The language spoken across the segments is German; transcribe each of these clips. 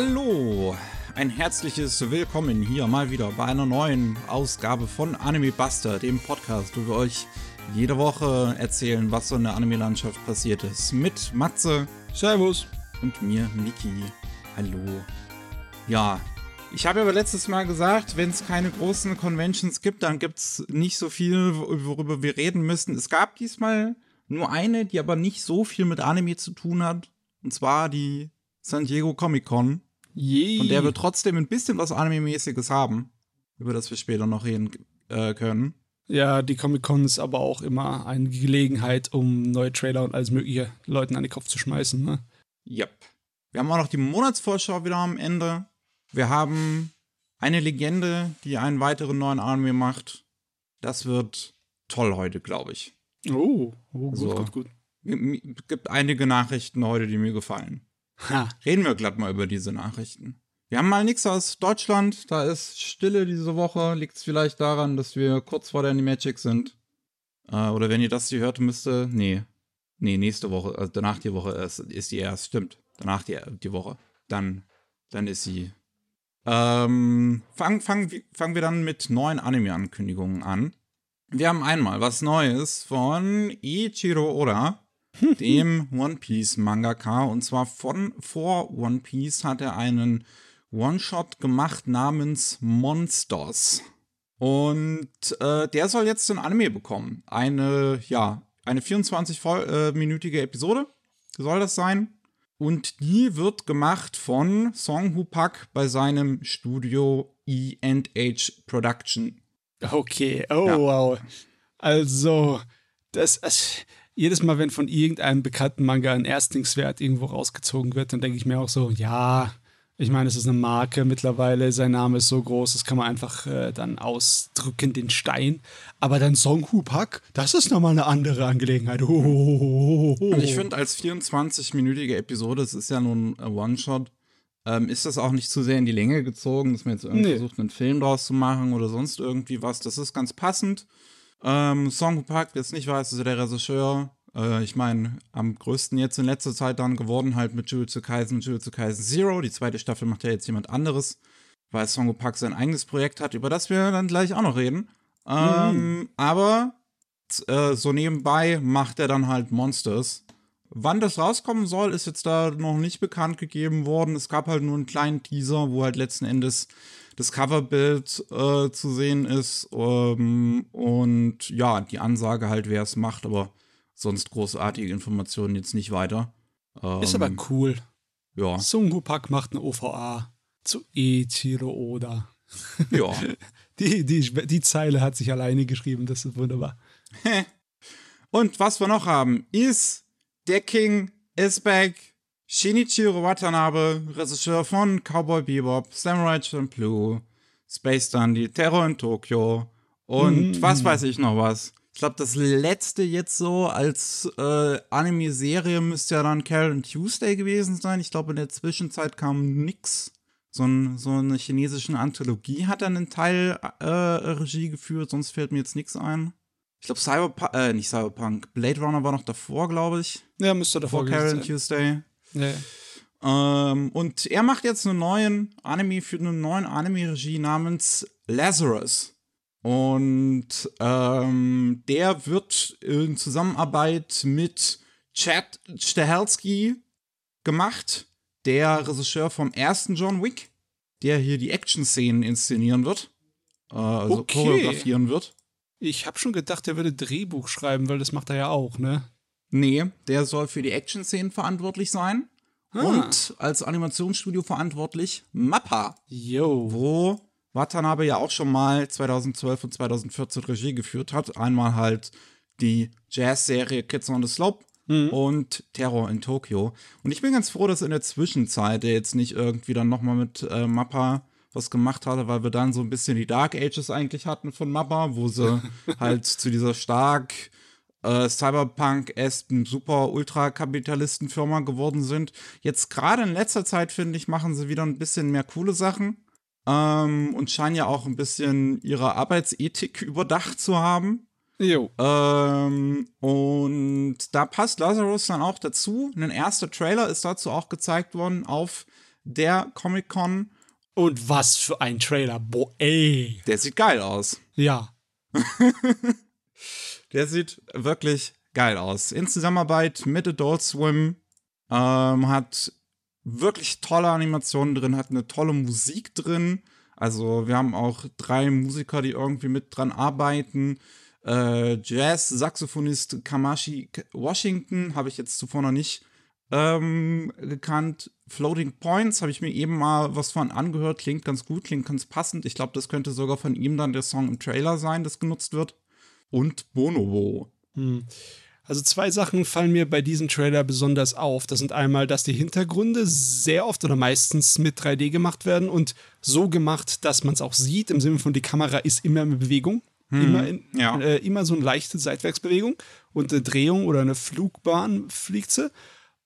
Hallo, ein herzliches Willkommen hier mal wieder bei einer neuen Ausgabe von Anime Buster, dem Podcast, wo wir euch jede Woche erzählen, was so in der Anime-Landschaft passiert ist. Mit Matze. Servus. Und mir, Niki. Hallo. Ja, ich habe aber letztes Mal gesagt, wenn es keine großen Conventions gibt, dann gibt es nicht so viel, worüber wir reden müssen. Es gab diesmal nur eine, die aber nicht so viel mit Anime zu tun hat. Und zwar die San Diego Comic Con. Yay. Von der wir trotzdem ein bisschen was Anime-mäßiges haben, über das wir später noch reden äh, können. Ja, die Comic-Con ist aber auch immer eine Gelegenheit, um neue Trailer und alles mögliche Leuten an den Kopf zu schmeißen, ne? Yep. Wir haben auch noch die Monatsvorschau wieder am Ende. Wir haben eine Legende, die einen weiteren neuen Anime macht. Das wird toll heute, glaube ich. Oh, oh gut, So. gut, gut. Es gibt einige Nachrichten heute, die mir gefallen. Ha. Reden wir glatt mal über diese Nachrichten. Wir haben mal nichts aus Deutschland. Da ist Stille diese Woche. Liegt es vielleicht daran, dass wir kurz vor der Animagic sind? Äh, oder wenn ihr das hier hört, müsste. Nee. Nee, nächste Woche. Also danach die Woche ist, ist die erst. Stimmt. Danach die, die Woche. Dann, dann ist sie. Ähm, fangen fang, fangen wir dann mit neuen Anime-Ankündigungen an. Wir haben einmal was Neues von Ichiro Oda dem One Piece Mangaka. Und zwar von vor One Piece hat er einen One-Shot gemacht namens Monsters. Und äh, der soll jetzt ein Anime bekommen. Eine, ja, eine 24-minütige Episode soll das sein. Und die wird gemacht von Song Hu Pak bei seinem Studio E&H Production. Okay, oh Ja. wow. Also, das, das, jedes Mal, wenn von irgendeinem bekannten Manga ein Erstlingswert irgendwo rausgezogen wird, dann denke ich mir auch so, ja, ich meine, es ist eine Marke mittlerweile, sein Name ist so groß, das kann man einfach äh, dann ausdrücken, den Stein. Aber dann Song Hu Pak, das ist nochmal eine andere Angelegenheit. Oh, Und ich finde, als 24-minütige Episode, es ist ja nun ein One-Shot, ähm, ist das auch nicht zu sehr in die Länge gezogen, dass man jetzt irgendwie Nee. versucht, einen Film draus zu machen oder sonst irgendwie was. Das ist ganz passend. Ähm, Song Park, wer es nicht weiß, ist ja der Regisseur. Äh, ich meine, am größten jetzt in letzter Zeit dann geworden, halt mit Jujutsu Kaisen und Jujutsu Kaisen Zero. Die zweite Staffel macht ja jetzt jemand anderes, weil Song Park sein eigenes Projekt hat, über das wir dann gleich auch noch reden. Ähm, Aber z- äh, so nebenbei macht er dann halt Monsters. Wann das rauskommen soll, ist jetzt da noch nicht bekannt gegeben worden. Es gab halt nur einen kleinen Teaser, wo halt letzten Endes das Coverbild äh, zu sehen ist. Ähm, und ja, die Ansage halt, wer es macht, aber sonst großartige Informationen jetzt nicht weiter. Ähm, Ist aber cool. Ja, Sung Hu Pak macht eine OVA zu Ichiro Oda. ja. Die, die, die Zeile hat sich alleine geschrieben, das ist wunderbar. Und was wir noch haben, ist der King is back. Shinichiro Watanabe, Regisseur von Cowboy Bebop, Samurai Champloo, Space Dandy, Terror in Tokio und was weiß ich noch was. Ich glaube, das letzte jetzt so als äh, Anime-Serie müsste ja dann Karen Tuesday gewesen sein. Ich glaube, in der Zwischenzeit kam nix. So, ein, so eine chinesischen Anthologie hat er einen Teil äh, Regie geführt, sonst fällt mir jetzt nichts ein. Ich glaube, Cyberpunk, äh, nicht Cyberpunk, Blade Runner war noch davor, glaube ich. Ja, müsste davor Vor Karen sein. Tuesday. Ja. Ähm, und er macht jetzt einen neuen Anime für einen neuen Anime-Regie namens Lazarus. Und ähm, der wird in Zusammenarbeit mit Chad Stahelski gemacht, der Regisseur vom ersten John Wick, der hier die Action-Szenen inszenieren wird, äh, also Okay. choreografieren wird. Ich habe schon gedacht, er würde Drehbuch schreiben, weil das macht er ja auch, ne? Nee, der soll für die Action-Szenen verantwortlich sein. Ah. Und als Animationsstudio verantwortlich Mappa, Yo. wo Watanabe ja auch schon mal 2012 und 2014 Regie geführt hat. Einmal halt die Jazz-Serie Kids on the Slope und Terror in Tokio. Und ich bin ganz froh, dass in der Zwischenzeit er jetzt nicht irgendwie dann nochmal mit äh, Mappa was gemacht hatte, weil wir dann so ein bisschen die Dark Ages eigentlich hatten von Mappa, wo sie halt zu dieser stark äh, Cyberpunk-esken super Ultra-Kapitalisten-Firma geworden sind. Jetzt gerade in letzter Zeit, finde ich, machen sie wieder ein bisschen mehr coole Sachen ähm, und scheinen ja auch ein bisschen ihre Arbeitsethik überdacht zu haben. Jo. Ähm, und da passt Lazarus dann auch dazu. Ein erster Trailer ist dazu auch gezeigt worden auf der Comic-Con. Und was für ein Trailer. Boah, ey. Der sieht geil aus. Ja. der sieht wirklich geil aus. In Zusammenarbeit mit Adult Swim ähm, hat wirklich tolle Animationen drin, hat eine tolle Musik drin. Also wir haben auch drei Musiker, die irgendwie mit dran arbeiten. Äh, Jazz-Saxophonist Kamashi Washington habe ich jetzt zuvor noch nicht ähm, gekannt. Floating Points habe ich mir eben mal was von angehört. Klingt ganz gut, klingt ganz passend. Ich glaube, das könnte sogar von ihm dann der Song im Trailer sein, das genutzt wird. Und Bonobo. Hm. Also zwei Sachen fallen mir bei diesem Trailer besonders auf. Das sind einmal, dass die Hintergründe sehr oft oder meistens mit 3D gemacht werden und so gemacht, dass man es auch sieht, im Sinne von die Kamera ist immer in Bewegung. Hm, immer, in, ja. äh, immer so eine leichte Seitwärtsbewegung und eine Drehung oder eine Flugbahn fliegt sie.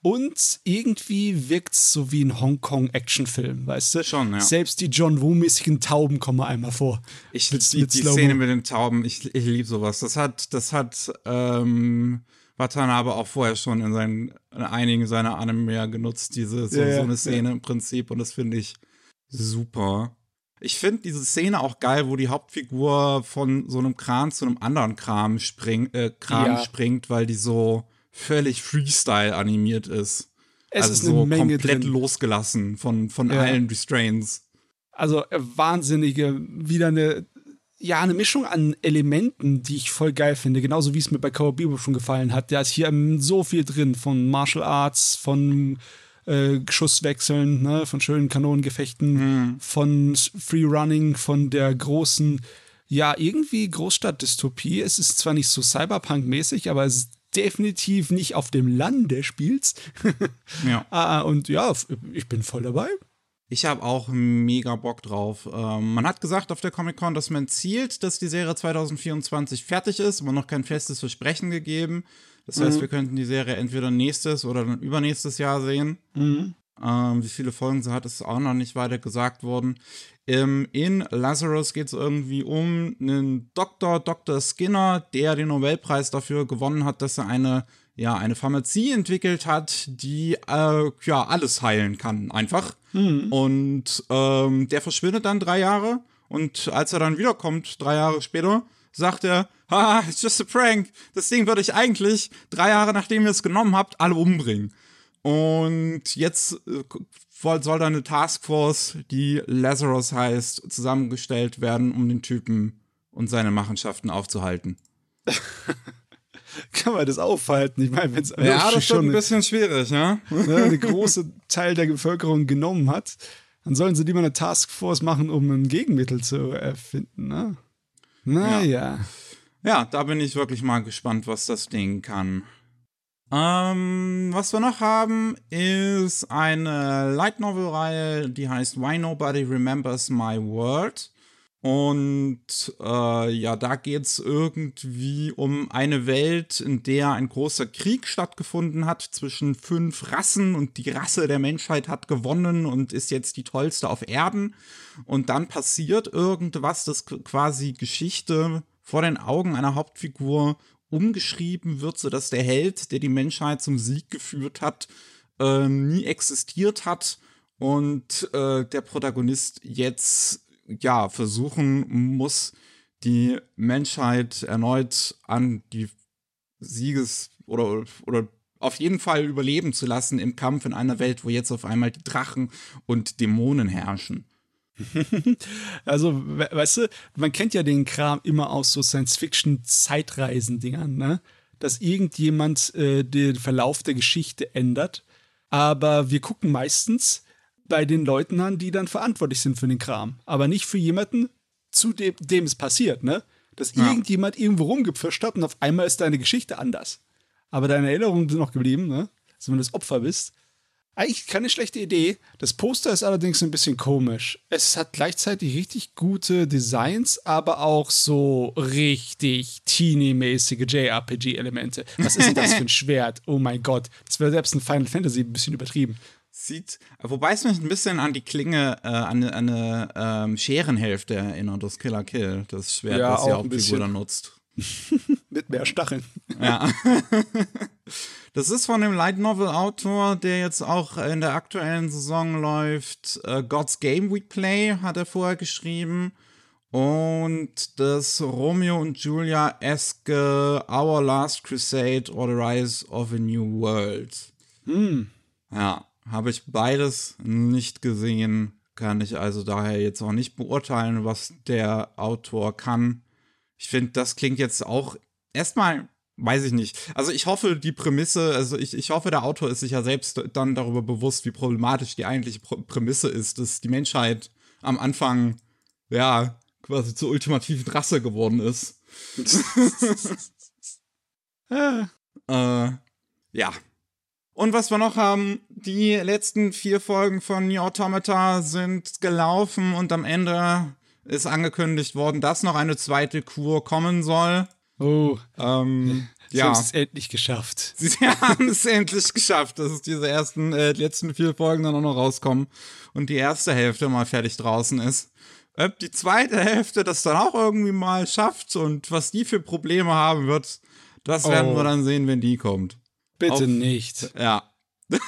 Und irgendwie wirkt es so wie ein Hongkong-Actionfilm, weißt du? Schon, ja. Selbst die John Woo-mäßigen Tauben kommen einmal vor. Ich, mit, die, mit die Szene mit den Tauben, ich, ich liebe sowas. Das hat, das hat ähm, Watanabe auch vorher schon in, seinen, in einigen seiner Anime genutzt, diese, so, ja, so eine Szene ja. im Prinzip. Und das finde ich super. Ich finde diese Szene auch geil, wo die Hauptfigur von so einem Kran zu einem anderen Kram, spring, äh, Kram springt, weil die so völlig Freestyle animiert ist. Es also ist so komplett drin. losgelassen von, von ja. allen Restraints. Also äh, wahnsinnige, wieder eine, ja, eine Mischung an Elementen, die ich voll geil finde. Genauso wie es mir bei Cowboy Bebop schon gefallen hat. Da ist hier so viel drin von Martial Arts, von äh, Schusswechseln, ne, von schönen Kanonengefechten, mhm. von Free Running, von der großen, ja, irgendwie Großstadtdystopie. Es ist zwar nicht so Cyberpunk-mäßig, aber es ist definitiv nicht auf dem Lande spielst. ja. Ah, und ja, ich bin voll dabei. Ich habe auch mega Bock drauf. Ähm, man hat gesagt auf der Comic-Con, dass man zielt, dass die Serie 2024 fertig ist, aber noch kein festes Versprechen gegeben. Das heißt, mhm. wir könnten die Serie entweder nächstes oder dann übernächstes Jahr sehen. Mhm. Ähm, wie viele Folgen sie hat, ist auch noch nicht weiter gesagt worden. Ähm, in Lazarus geht es irgendwie um einen Doktor, Dr. Skinner, der den Nobelpreis dafür gewonnen hat, dass er eine, ja, eine Pharmazie entwickelt hat, die äh, ja alles heilen kann, einfach. Mhm. Und ähm, der verschwindet dann drei Jahre. Und als er dann wiederkommt, drei Jahre später, sagt er, haha, it's just a prank. Das Ding würde ich eigentlich, drei Jahre nachdem ihr es genommen habt, alle umbringen. Und jetzt äh, soll da eine Taskforce, die Lazarus heißt, zusammengestellt werden, um den Typen und seine Machenschaften aufzuhalten. Kann man das aufhalten? Ich meine, wenn es ja, das schon ein bisschen schwierig, ja. Ne, eine große Teil der Bevölkerung genommen hat, dann sollen sie lieber eine Taskforce machen, um ein Gegenmittel zu erfinden, ne? Naja. Ja. ja, da bin ich wirklich mal gespannt, was das Ding kann. Ähm, was wir noch haben, ist eine Light Novel-Reihe, die heißt Why Nobody Remembers My World. Und äh, ja, da geht es irgendwie um eine Welt, in der ein großer Krieg stattgefunden hat zwischen fünf Rassen und die Rasse der Menschheit hat gewonnen und ist jetzt die tollste auf Erden. Und dann passiert irgendwas, das quasi Geschichte vor den Augen einer Hauptfigur umgeschrieben wird, sodass der Held, der die Menschheit zum Sieg geführt hat, äh, nie existiert hat und äh, der Protagonist jetzt ja versuchen muss, die Menschheit erneut an die Sieges- oder, oder auf jeden Fall überleben zu lassen im Kampf in einer Welt, wo jetzt auf einmal die Drachen und Dämonen herrschen. also, weißt du, man kennt ja den Kram immer aus so Science-Fiction-Zeitreisen-Dingern, ne? Dass irgendjemand äh, den Verlauf der Geschichte ändert. Aber wir gucken meistens bei den Leuten an, die dann verantwortlich sind für den Kram. Aber nicht für jemanden, zu dem, dem es passiert, ne? Dass ja. irgendjemand irgendwo rumgepfischt hat und auf einmal ist deine Geschichte anders. Aber deine Erinnerungen sind noch geblieben, ne? Also wenn du das Opfer bist. Eigentlich keine schlechte Idee. Das Poster ist allerdings ein bisschen komisch. Es hat gleichzeitig richtig gute Designs, aber auch so richtig teeny-mäßige JRPG-Elemente. Was ist denn das für ein Schwert? Oh mein Gott. Das wäre selbst in Final Fantasy ein bisschen übertrieben. Sieht, wobei es mich ein bisschen an die Klinge, äh, an, an eine ähm, Scherenhälfte erinnert, das Killer Kill, das Schwert, ja, das die Hauptfigur dann nutzt. Mit mehr Stacheln. Ja. Das ist von dem Light Novel Autor, der jetzt auch in der aktuellen Saison läuft. Uh, God's Game We Play hat er vorher geschrieben. Und das Romeo und Julia eske Our Last Crusade or the Rise of a New World. Hm. Ja, habe ich beides nicht gesehen. Kann ich also daher jetzt auch nicht beurteilen, was der Autor kann. Ich finde, das klingt jetzt auch erstmal weiß ich nicht. Also ich hoffe, die Prämisse, also ich, ich hoffe, der Autor ist sich ja selbst dann darüber bewusst, wie problematisch die eigentliche Prämisse ist, dass die Menschheit am Anfang, ja, quasi zur ultimativen Rasse geworden ist. äh, ja. Und was wir noch haben, die letzten vier Folgen von New Automata sind gelaufen und am Ende ist angekündigt worden, dass noch eine zweite Kur kommen soll. Oh. Ähm, Sie ja. haben es endlich geschafft. Sie haben es endlich geschafft, dass diese ersten, äh, letzten vier Folgen dann auch noch rauskommen und die erste Hälfte mal fertig draußen ist. Ob die zweite Hälfte das dann auch irgendwie mal schafft und was die für Probleme haben wird, das werden Oh. wir dann sehen, wenn die kommt. Bitte Auf- nicht. Ja.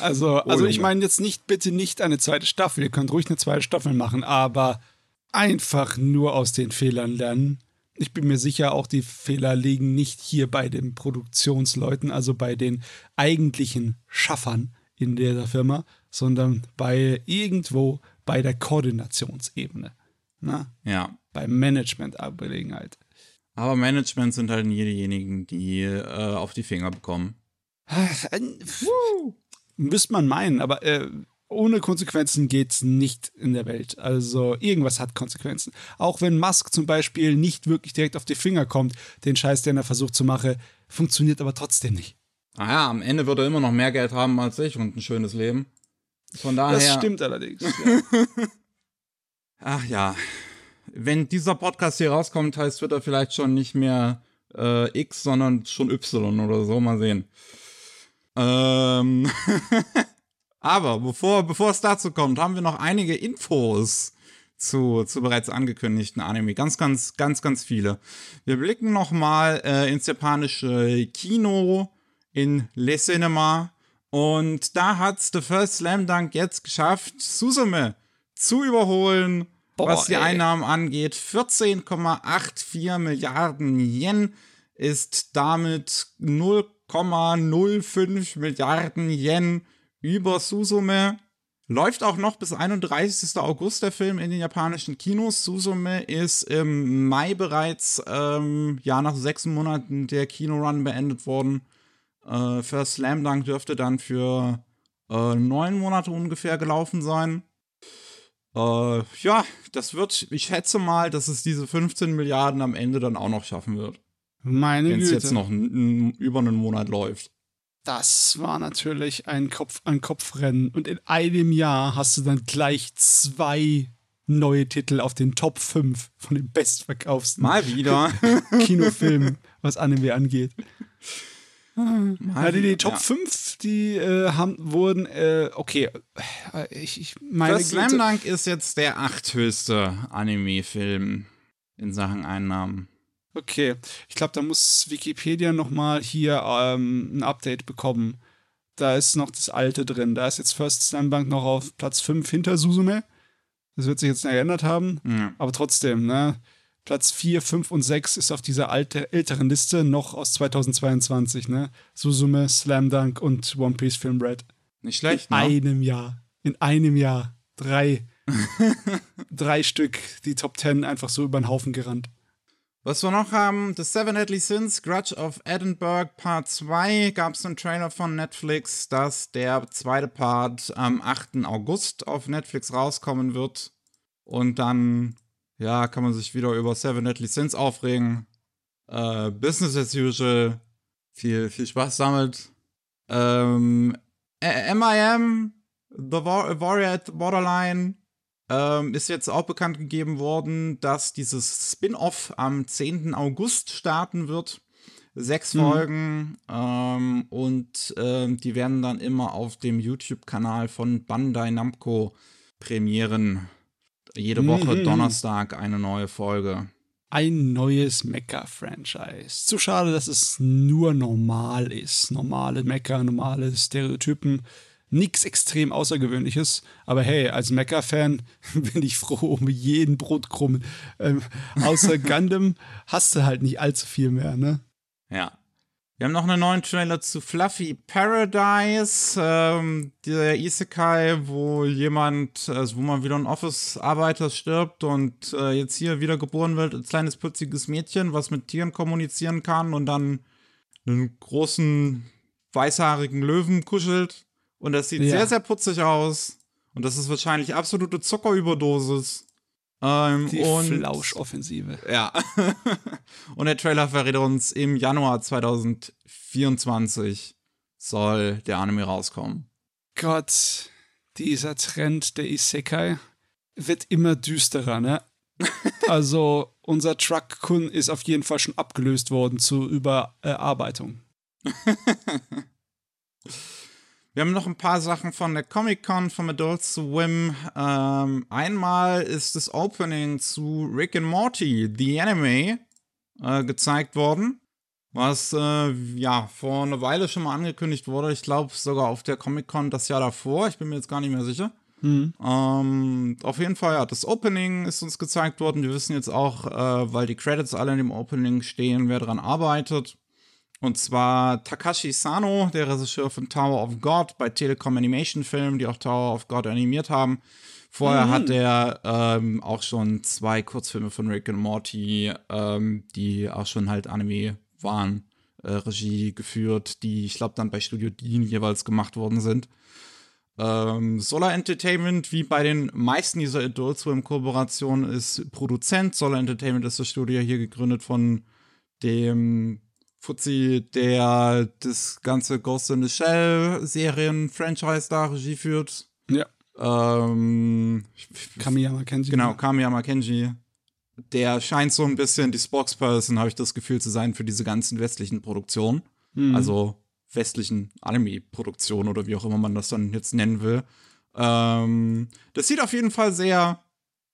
Also, also ich meine jetzt nicht, bitte nicht eine zweite Staffel. Ihr könnt ruhig eine zweite Staffel machen, aber einfach nur aus den Fehlern lernen. Ich bin mir sicher, auch die Fehler liegen nicht hier bei den Produktionsleuten, also bei den eigentlichen Schaffern in dieser Firma, sondern bei irgendwo bei der Koordinationsebene. Na, Ja. bei Management-Angelegenheit. Aber Management sind halt nie diejenigen, die äh, auf die Finger bekommen. Müsste man meinen, aber äh, ohne Konsequenzen geht's nicht in der Welt. Also irgendwas hat Konsequenzen. Auch wenn Musk zum Beispiel nicht wirklich direkt auf die Finger kommt, den Scheiß, den er versucht zu machen, funktioniert aber trotzdem nicht. Naja, am Ende wird er immer noch mehr Geld haben als ich und ein schönes Leben. Von daher. Das stimmt allerdings. Ja. Ach ja. Wenn dieser Podcast hier rauskommt, heißt Twitter vielleicht schon nicht mehr äh, X, sondern schon Y oder so. Mal sehen. Ähm. Aber bevor, bevor es dazu kommt, haben wir noch einige Infos zu, zu bereits angekündigten Anime. Ganz, ganz, ganz, ganz viele. Wir blicken nochmal äh, ins japanische Kino, in Le Cinema. Und da hat's The First Slam Dunk jetzt geschafft, Suzume zu überholen, Boah, was die ey. Einnahmen angeht. 14,84 Milliarden Yen ist damit 0,05 Milliarden Yen über Suzume. Läuft auch noch bis 31. August der Film in den japanischen Kinos. Suzume ist im Mai bereits, ähm, ja, nach sechs Monaten der Kinorun beendet worden. Äh, First Slam Dunk dürfte dann für äh, neun Monate ungefähr gelaufen sein. Äh, ja, das wird, ich schätze mal, dass es diese 15 Milliarden am Ende dann auch noch schaffen wird. Meine Wenn es jetzt noch über einen Monat läuft. Das war natürlich ein Kopf an Kopfrennen. Und in einem Jahr hast du dann gleich zwei neue Titel auf den Top 5 von den bestverkaufsten Mal wieder. Kinofilmen, was Anime angeht. Mal Ja, die, die Top ja. 5, die äh, haben, wurden, äh, okay, ich, ich meine First Slam. Dunk ist jetzt der achthöchste Anime-Film in Sachen Einnahmen. Okay, ich glaube, da muss Wikipedia noch mal hier ähm, ein Update bekommen. Da ist noch das alte drin. Da ist jetzt First Slam Dunk noch auf Platz 5 hinter Suzume. Das wird sich jetzt nicht geändert haben. Ja. Aber trotzdem, ne? Platz 4, 5 und 6 ist auf dieser alte, älteren Liste noch aus 2022, ne? Suzume, Slam Dunk und One Piece Film Red. Nicht schlecht, In ne? einem Jahr. In einem Jahr. Drei. drei Stück, die Top 10 einfach so über den Haufen gerannt. Was wir noch haben, The Seven Deadly Sins, Grudge of Edinburgh Part 2, gab es einen Trailer von Netflix, dass der zweite Part am 8. August auf Netflix rauskommen wird. Und dann, ja, kann man sich wieder über Seven Deadly Sins aufregen. Äh, Business as usual. Viel, viel Spaß damit. Ähm, MIM, The War Warrior at the Borderline, ähm, ist jetzt auch bekannt gegeben worden, dass dieses Spin-off am 10. August starten wird. Sechs Mhm. Folgen ähm, und ähm, die werden dann immer auf dem YouTube-Kanal von Bandai Namco premieren. Jede Woche Mhm. Donnerstag eine neue Folge. ein neues Mecha-Franchise. Zu schade, dass es nur normal ist. Normale Mecha, normale Stereotypen. Nichts extrem Außergewöhnliches. Aber hey, als Mecha-Fan bin ich froh um jeden Brotkrumm. Ähm, außer Gundam hast du halt nicht allzu viel mehr, ne? Ja. Wir haben noch einen neuen Trailer zu Fluffy Paradise, ähm, der Isekai, wo jemand, also wo man wieder ein Office-Arbeiter stirbt und äh, jetzt hier wieder geboren wird als kleines putziges Mädchen, was mit Tieren kommunizieren kann und dann einen großen weißhaarigen Löwen kuschelt. Und das sieht ja. sehr, sehr putzig aus. Und das ist wahrscheinlich absolute Zuckerüberdosis. Ähm, Die und, Flausch-Offensive. Ja. und der Trailer verrät uns, im Januar 2024 soll der Anime rauskommen. Gott, dieser Trend der Isekai wird immer düsterer, ne? also, unser Truck-Kun ist auf jeden Fall schon abgelöst worden zur Überarbeitung. Wir haben noch ein paar Sachen von der Comic-Con vom Adult Swim. Ähm, einmal ist das Opening zu Rick and Morty, The Anime, äh, gezeigt worden. Was äh, ja vor einer Weile schon mal angekündigt wurde. Ich glaube sogar auf der Comic-Con das Jahr davor. Ich bin mir jetzt gar nicht mehr sicher. Mhm. Ähm, auf jeden Fall, ja, das Opening ist uns gezeigt worden. Wir wissen jetzt auch, äh, weil die Credits alle in dem Opening stehen, wer daran arbeitet. Und zwar Takashi Sano, der Regisseur von Tower of God bei Telekom Animation Film, die auch Tower of God animiert haben. Vorher mhm. hat er ähm, auch schon zwei Kurzfilme von Rick and Morty, ähm, die auch schon halt Anime waren, äh, Regie geführt, die ich glaube dann bei Studio Dean jeweils gemacht worden sind. Ähm, Solar Entertainment, wie bei den meisten dieser Adult Swim-Kooperationen, ist Produzent. Solar Entertainment ist das Studio hier gegründet von dem Fuzzi, der das ganze Ghost in the Shell Serien-Franchise da Regie führt. Ja. Ähm, Kamiyama Kenji. Genau, Kamiyama Kenji. Der scheint so ein bisschen die Spokesperson, habe ich das Gefühl, zu sein für diese ganzen westlichen Produktionen. Mhm. Also westlichen Anime-Produktionen oder wie auch immer man das dann jetzt nennen will. Ähm, das sieht auf jeden Fall sehr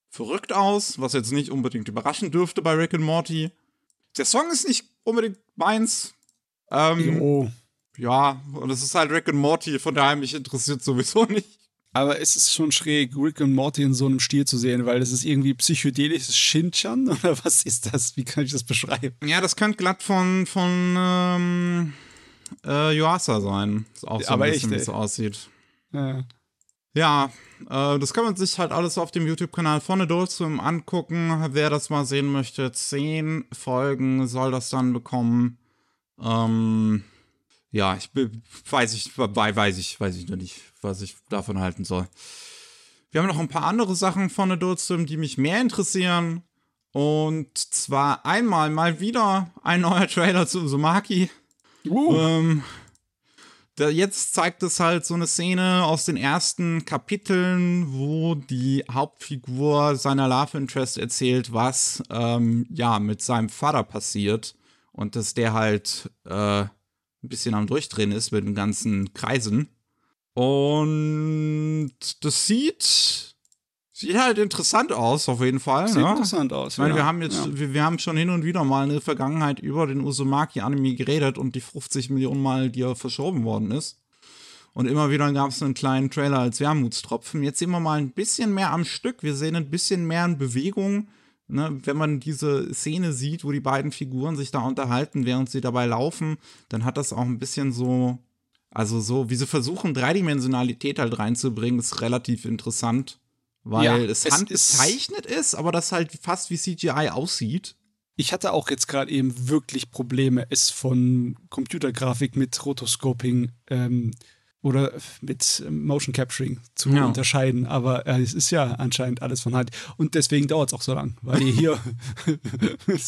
verrückt aus, was jetzt nicht unbedingt überraschen dürfte bei Rick and Morty. Der Song ist nicht unbedingt meins. Ähm, jo. Ja, und es ist halt Rick und Morty, von daher mich interessiert sowieso nicht. Aber es ist schon schräg, Rick und Morty in so einem Stil zu sehen, weil das ist irgendwie psychedelisches Shinchan oder was ist das? Wie kann ich das beschreiben? Ja, das könnte glatt von, von ähm, äh, Yuasa sein. Auch so Aber ein bisschen, wie es so aussieht. Ja. Ja, äh, das kann man sich halt alles auf dem YouTube-Kanal von Adult Swim angucken. Wer das mal sehen möchte, zehn Folgen soll das dann bekommen. Ähm, ja, ich weiß ich, weiß ich, weiß ich noch nicht, was ich davon halten soll. Wir haben noch ein paar andere Sachen von Adult Swim, die mich mehr interessieren. Und zwar einmal mal wieder ein neuer Trailer zu Uzumaki. Uh. Ähm, jetzt zeigt es halt so eine Szene aus den ersten Kapiteln, wo die Hauptfigur seiner Love Interest erzählt, was ähm, ja mit seinem Vater passiert und dass der halt äh, ein bisschen am Durchdrehen ist mit den ganzen Kreisen. Und das sieht Sieht halt interessant aus, auf jeden Fall. Sieht ne? interessant aus. Ich meine, ja. wir haben jetzt, ja. wir, wir, haben schon hin und wieder mal in der Vergangenheit über den Uzumaki-Anime geredet und die 50 Millionen Mal, die er verschoben worden ist. Und immer wieder gab es einen kleinen Trailer als Wermutstropfen. Jetzt sehen wir mal ein bisschen mehr am Stück. Wir sehen ein bisschen mehr in Bewegung. Ne? Wenn man diese Szene sieht, wo die beiden Figuren sich da unterhalten, während sie dabei laufen, dann hat das auch ein bisschen so, also so, wie sie versuchen, Dreidimensionalität halt reinzubringen, ist relativ interessant weil ja, es, es handgezeichnet ist, ist, aber das halt fast wie CGI aussieht. Ich hatte auch jetzt gerade eben wirklich Probleme, es von Computergrafik mit Rotoscoping ähm, oder mit Motion Capturing zu ja. unterscheiden. Aber äh, es ist ja anscheinend alles von Hand. Und deswegen dauert es auch so lang, weil ihr hier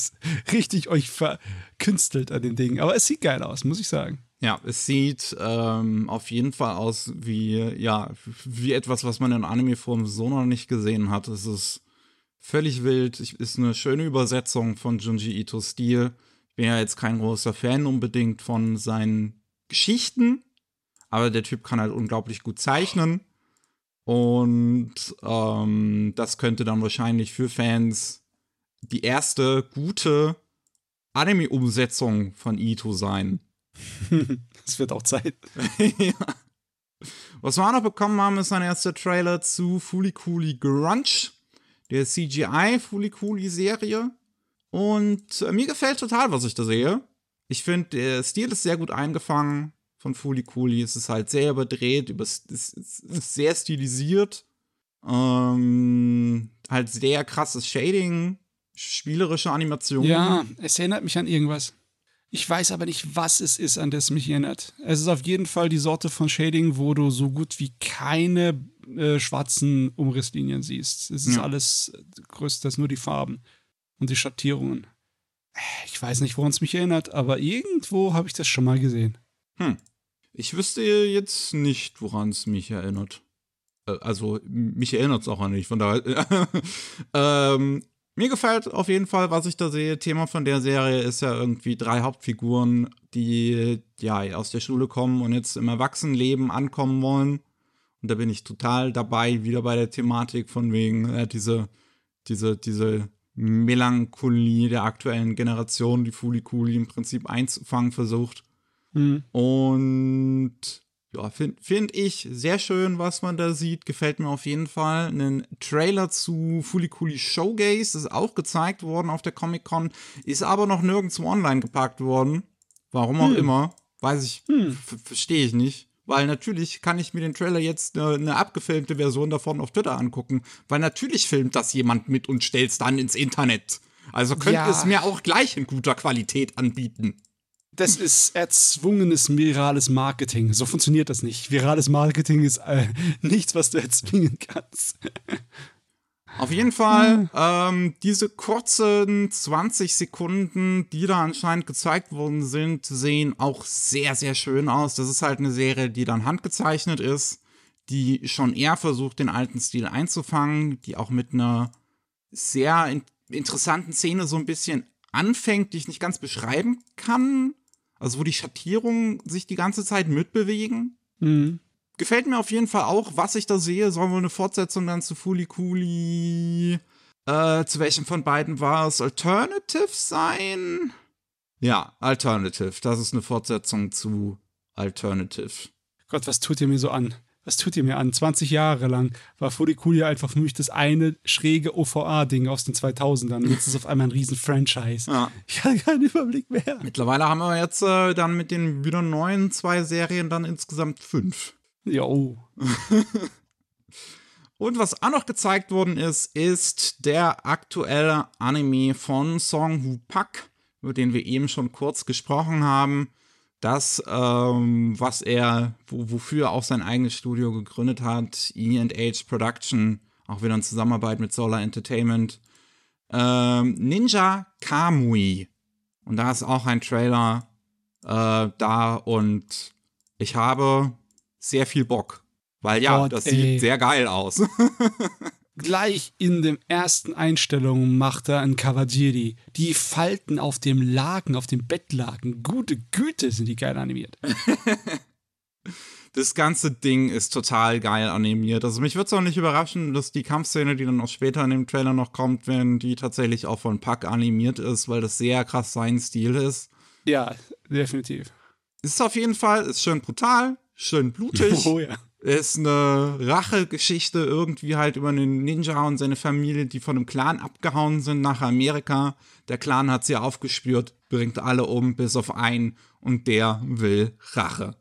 richtig euch verkünstelt an den Dingen. Aber es sieht geil aus, muss ich sagen. Ja, es sieht ähm, auf jeden Fall aus wie, ja, wie etwas, was man in Anime-Form so noch nicht gesehen hat. Es ist völlig wild, es ist eine schöne Übersetzung von Junji Itos Stil. Ich bin ja jetzt kein großer Fan unbedingt von seinen Geschichten, aber der Typ kann halt unglaublich gut zeichnen. Und ähm, das könnte dann wahrscheinlich für Fans die erste gute Anime-Umsetzung von Ito sein. Es wird auch Zeit. ja. Was wir auch noch bekommen haben, ist ein erster Trailer zu Fooly Cooly Grunge, der CGI Fooly Cooly Serie. Und äh, mir gefällt total, was ich da sehe. Ich finde, der Stil ist sehr gut eingefangen von Fooly Cooly. Es ist halt sehr überdreht, es ist sehr stilisiert. Ähm, halt sehr krasses Shading, spielerische Animation. Ja, es erinnert mich an irgendwas. Ich weiß aber nicht, was es ist, an das mich erinnert. Es ist auf jeden Fall die Sorte von Shading, wo du so gut wie keine äh, schwarzen Umrisslinien siehst. Es ist ja. alles größtenteils nur die Farben und die Schattierungen. Ich weiß nicht, woran es mich erinnert, aber irgendwo habe ich das schon mal gesehen. Hm. Ich wüsste jetzt nicht, woran es mich erinnert. Äh, also, mich erinnert es auch nicht, von daher. ähm, mir gefällt auf jeden Fall, was ich da sehe. Thema von der Serie ist ja irgendwie drei Hauptfiguren, die ja aus der Schule kommen und jetzt im Erwachsenenleben ankommen wollen. Und da bin ich total dabei, wieder bei der Thematik von wegen äh, diese, diese, diese Melancholie der aktuellen Generation, die Fulikuli im Prinzip einzufangen versucht. Mhm. Und ja, finde find ich sehr schön, was man da sieht. Gefällt mir auf jeden Fall. Ein Trailer zu Fulikuli Showgaze ist auch gezeigt worden auf der Comic-Con, ist aber noch nirgendwo online gepackt worden. Warum auch hm. immer. Weiß ich, hm. verstehe ich nicht. Weil natürlich kann ich mir den Trailer jetzt eine, eine abgefilmte Version davon auf Twitter angucken. Weil natürlich filmt das jemand mit und stellt es dann ins Internet. Also könnte ja. es mir auch gleich in guter Qualität anbieten das ist erzwungenes virales Marketing. So funktioniert das nicht. Virales Marketing ist äh, nichts, was du erzwingen kannst. Auf jeden Fall, ähm, diese kurzen 20 Sekunden, die da anscheinend gezeigt worden sind, sehen auch sehr, sehr schön aus. Das ist halt eine Serie, die dann handgezeichnet ist, die schon eher versucht, den alten Stil einzufangen, die auch mit einer sehr in interessanten Szene so ein bisschen anfängt, die ich nicht ganz beschreiben kann. Also wo die Schattierungen sich die ganze Zeit mitbewegen. Mhm. Gefällt mir auf jeden Fall auch, was ich da sehe. Sollen wir eine Fortsetzung dann zu Fuli Kuli? Äh, zu welchem von beiden war es? Alternative sein? Ja, Alternative. Das ist eine Fortsetzung zu Alternative. Gott, was tut ihr mir so an? Was tut ihr mir an? 20 Jahre lang war Furikulia einfach für mich das eine schräge OVA-Ding aus den 2000ern. Jetzt ist es auf einmal ein riesen Franchise. Ja. Ich habe keinen Überblick mehr. Mittlerweile haben wir jetzt äh, dann mit den wieder neuen zwei Serien dann insgesamt fünf. Jo. Und was auch noch gezeigt worden ist, ist der aktuelle Anime von Song Hu Pak, über den wir eben schon kurz gesprochen haben das, ähm, was er, wo, wofür er auch sein eigenes Studio gegründet hat, E&H Production, auch wieder in Zusammenarbeit mit Solar Entertainment, ähm, Ninja Kamui. Und da ist auch ein Trailer äh, da und ich habe sehr viel Bock. Weil ja, Gott, das ey. sieht sehr geil aus. Gleich in den ersten Einstellungen macht er ein Kawajiri. Die Falten auf dem Laken, auf dem Bettlaken. Gute Güte, sind die geil animiert. das ganze Ding ist total geil animiert. Also mich würde es auch nicht überraschen, dass die Kampfszene, die dann auch später in dem Trailer noch kommt, wenn die tatsächlich auch von Pack animiert ist, weil das sehr krass sein Stil ist. Ja, definitiv. Ist auf jeden Fall, ist schön brutal, schön blutig. Oh ja ist eine Rachegeschichte irgendwie halt über einen Ninja und seine Familie, die von einem Clan abgehauen sind nach Amerika. Der Clan hat sie aufgespürt, bringt alle um, bis auf einen und der will Rache.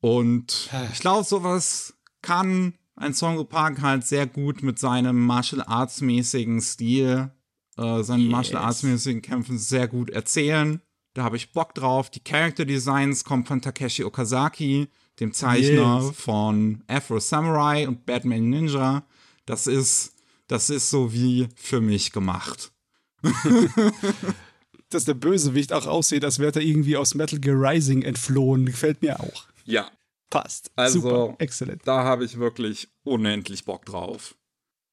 Und ich glaube, sowas kann ein Songo Park halt sehr gut mit seinem Martial Arts mäßigen Stil, äh, seinen yes. Martial Arts mäßigen Kämpfen sehr gut erzählen. Da habe ich Bock drauf. Die Character Designs kommen von Takeshi Okazaki dem Zeichner yes. von Afro Samurai und Batman Ninja. Das ist, das ist so wie für mich gemacht. Dass der Bösewicht auch aussieht, als wäre er irgendwie aus Metal Gear Rising entflohen, gefällt mir auch. Ja. Passt. Also, Super. Exzellent. Da habe ich wirklich unendlich Bock drauf.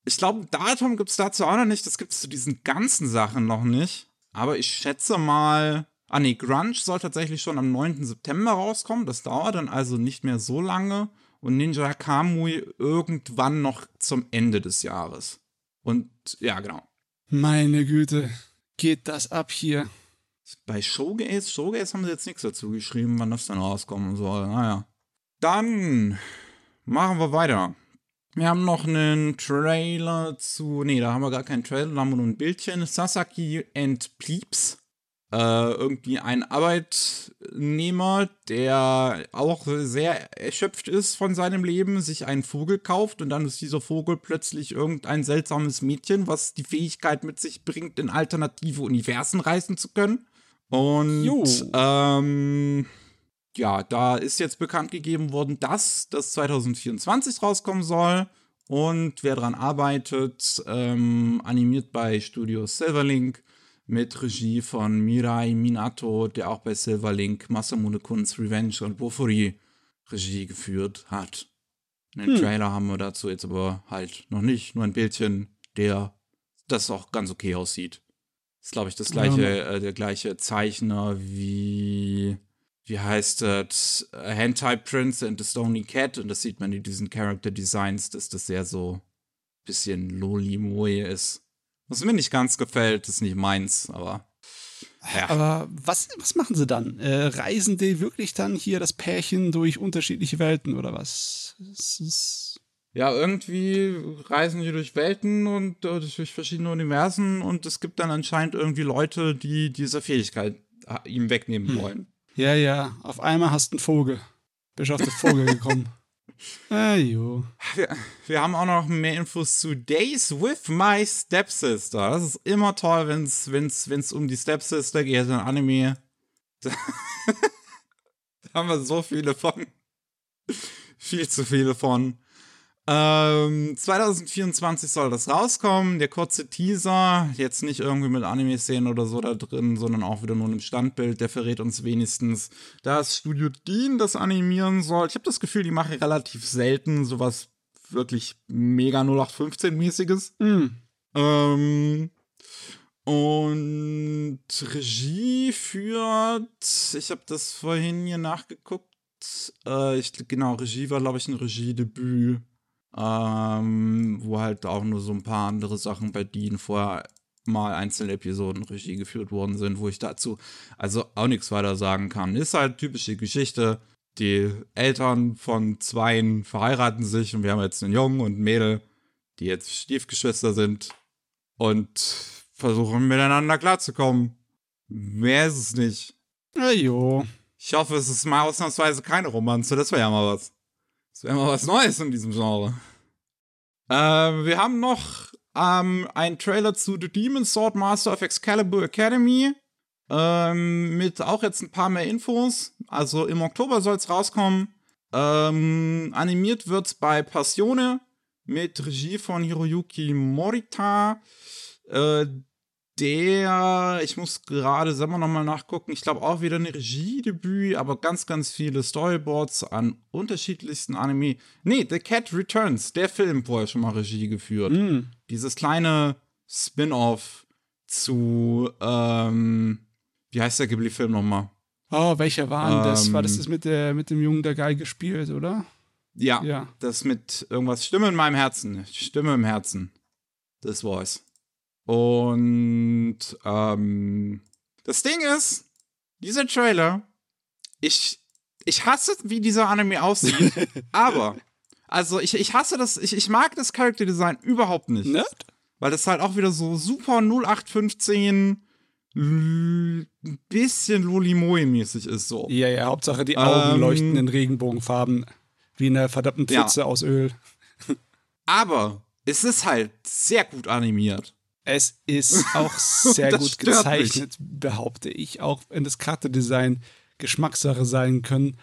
Ich glaube, Datum gibt es dazu auch noch nicht. Das gibt es zu diesen ganzen Sachen noch nicht. Aber ich schätze mal, Ah nee, Grunge soll tatsächlich schon am 9. September rauskommen. Das dauert dann also nicht mehr so lange. Und Ninja Kamui irgendwann noch zum Ende des Jahres. Und ja, genau. Meine Güte. geht das ab hier? Bei Showgaze, Showgaze haben sie jetzt nichts dazu geschrieben, wann das dann rauskommen soll. Naja. Dann machen wir weiter. Wir haben noch einen Trailer zu. Nee, da haben wir gar keinen Trailer, da haben wir nur ein Bildchen. Sasaki and Pleeps. Äh, irgendwie ein Arbeitnehmer, der auch sehr erschöpft ist von seinem Leben, sich einen Vogel kauft und dann ist dieser Vogel plötzlich irgendein seltsames Mädchen, was die Fähigkeit mit sich bringt, in alternative Universen reisen zu können. Und ähm, ja, da ist jetzt bekannt gegeben worden, dass das 2024 rauskommen soll. Und wer daran arbeitet, ähm, animiert bei Studio Silverlink mit Regie von Mirai Minato, der auch bei Silverlink Masamune Kun's Revenge und Bofuri Regie geführt hat. Einen hm. Trailer haben wir dazu jetzt aber halt noch nicht, nur ein Bildchen, der das auch ganz okay aussieht. Ist, glaube ich, das gleiche, ja. äh, der gleiche Zeichner wie, wie heißt das? Hentai Prince and the Stony Cat. Und das sieht man in diesen Character Designs, dass das sehr so bisschen Loli-Moe ist. Was mir nicht ganz gefällt, ist nicht meins, aber. Ja. Aber was, was machen sie dann? Äh, reisen die wirklich dann hier das Pärchen durch unterschiedliche Welten oder was? ja, irgendwie reisen die durch Welten und äh, durch verschiedene Universen und es gibt dann anscheinend irgendwie Leute, die diese Fähigkeit äh, ihm wegnehmen hm. wollen. Ja, ja, auf einmal hast du einen Vogel. Bist auf den Vogel gekommen. Ah, jo. Wir, wir, haben auch noch mehr Infos zu Days with My Stepsister. Das ist immer toll, wenn es wenn's, wenn's um die Stepsister geht, ein Anime. Da, da haben wir so viele von. Viel zu viele von. Ähm, 2024 soll das rauskommen. Der kurze Teaser, jetzt nicht irgendwie mit Anime-Szenen oder so da drin, sondern auch wieder nur ein Standbild, der verrät uns wenigstens, dass Studio Dean das animieren soll. Ich habe das Gefühl, die machen relativ selten sowas wirklich mega 0815-mäßiges. Mm. Ähm, und Regie führt, ich habe das vorhin hier nachgeguckt. Äh, ich, genau, Regie war, glaube ich, ein Regiedebüt ähm, wo halt auch nur so ein paar andere Sachen bei denen vorher mal einzelne Episoden Regie geführt worden sind, wo ich dazu also auch nichts weiter sagen kann. Ist halt typische Geschichte. Die Eltern von Zweien verheiraten sich und wir haben jetzt einen Jungen und ein Mädel, die jetzt Stiefgeschwister sind und versuchen miteinander klarzukommen. Mehr ist es nicht. Na jo. Ich hoffe, es ist mal ausnahmsweise keine Romanze, das wäre ja mal was. Das wäre mal was Neues in diesem Genre. Ähm, wir haben noch ähm, einen Trailer zu The Demon Sword Master of Excalibur Academy. Ähm, mit auch jetzt ein paar mehr Infos. Also im Oktober soll es rauskommen. Ähm, animiert wird's bei Passione mit Regie von Hiroyuki Morita. Äh, der, ich muss gerade selber nochmal nachgucken, ich glaube auch wieder ein Regiedebüt, aber ganz, ganz viele Storyboards an unterschiedlichsten Anime. Nee, The Cat Returns, der Film, wo er schon mal Regie geführt. Mm. Dieses kleine Spin-off zu, ähm, wie heißt der Ghibli-Film nochmal? Oh, welcher war denn ähm, das? War das ähm, das mit, der, mit dem Jungen, der Geige spielt, oder? Ja, ja, das mit irgendwas Stimme in meinem Herzen. Stimme im Herzen. Das war's. Und ähm, das Ding ist, dieser Trailer, ich, ich hasse, wie dieser Anime aussieht, aber, also ich, ich hasse das, ich, ich mag das Character Design überhaupt nicht. Ne? Weil das halt auch wieder so super 0815 ein bisschen Lolimoi-mäßig ist so. Ja, ja, Hauptsache die Augen ähm, leuchten in Regenbogenfarben wie in einer verdammten Pfütze ja. aus Öl. Aber es ist halt sehr gut animiert. Es ist auch sehr gut gezeichnet, mich. behaupte ich, auch wenn das Kartedesign Geschmackssache sein können.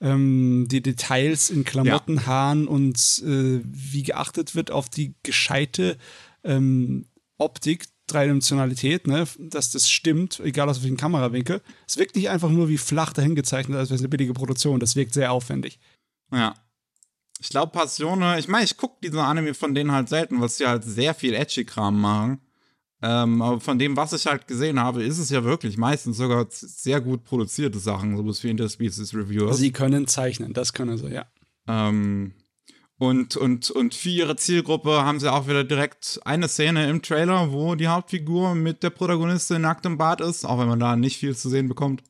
Ähm, die Details in Klamotten, ja. Haaren und äh, wie geachtet wird auf die gescheite ähm, Optik, Dreidimensionalität, ne, dass das stimmt, egal aus welchem Kamerawinkel. Es wirkt nicht einfach nur wie flach dahin gezeichnet, als wäre es eine billige Produktion. Das wirkt sehr aufwendig. Ja. Ich glaube, Passione, ich meine, ich gucke diese Anime von denen halt selten, weil sie halt sehr viel Edgy-Kram machen. Ähm, aber von dem, was ich halt gesehen habe, ist es ja wirklich meistens sogar sehr gut produzierte Sachen, so wie Interspecies Reviewers. Sie können zeichnen, das können sie, ja. Ähm, Und, und, und für ihre Zielgruppe haben sie auch wieder direkt eine Szene im Trailer, wo die Hauptfigur mit der Protagonistin nackt im Bad ist, auch wenn man da nicht viel zu sehen bekommt.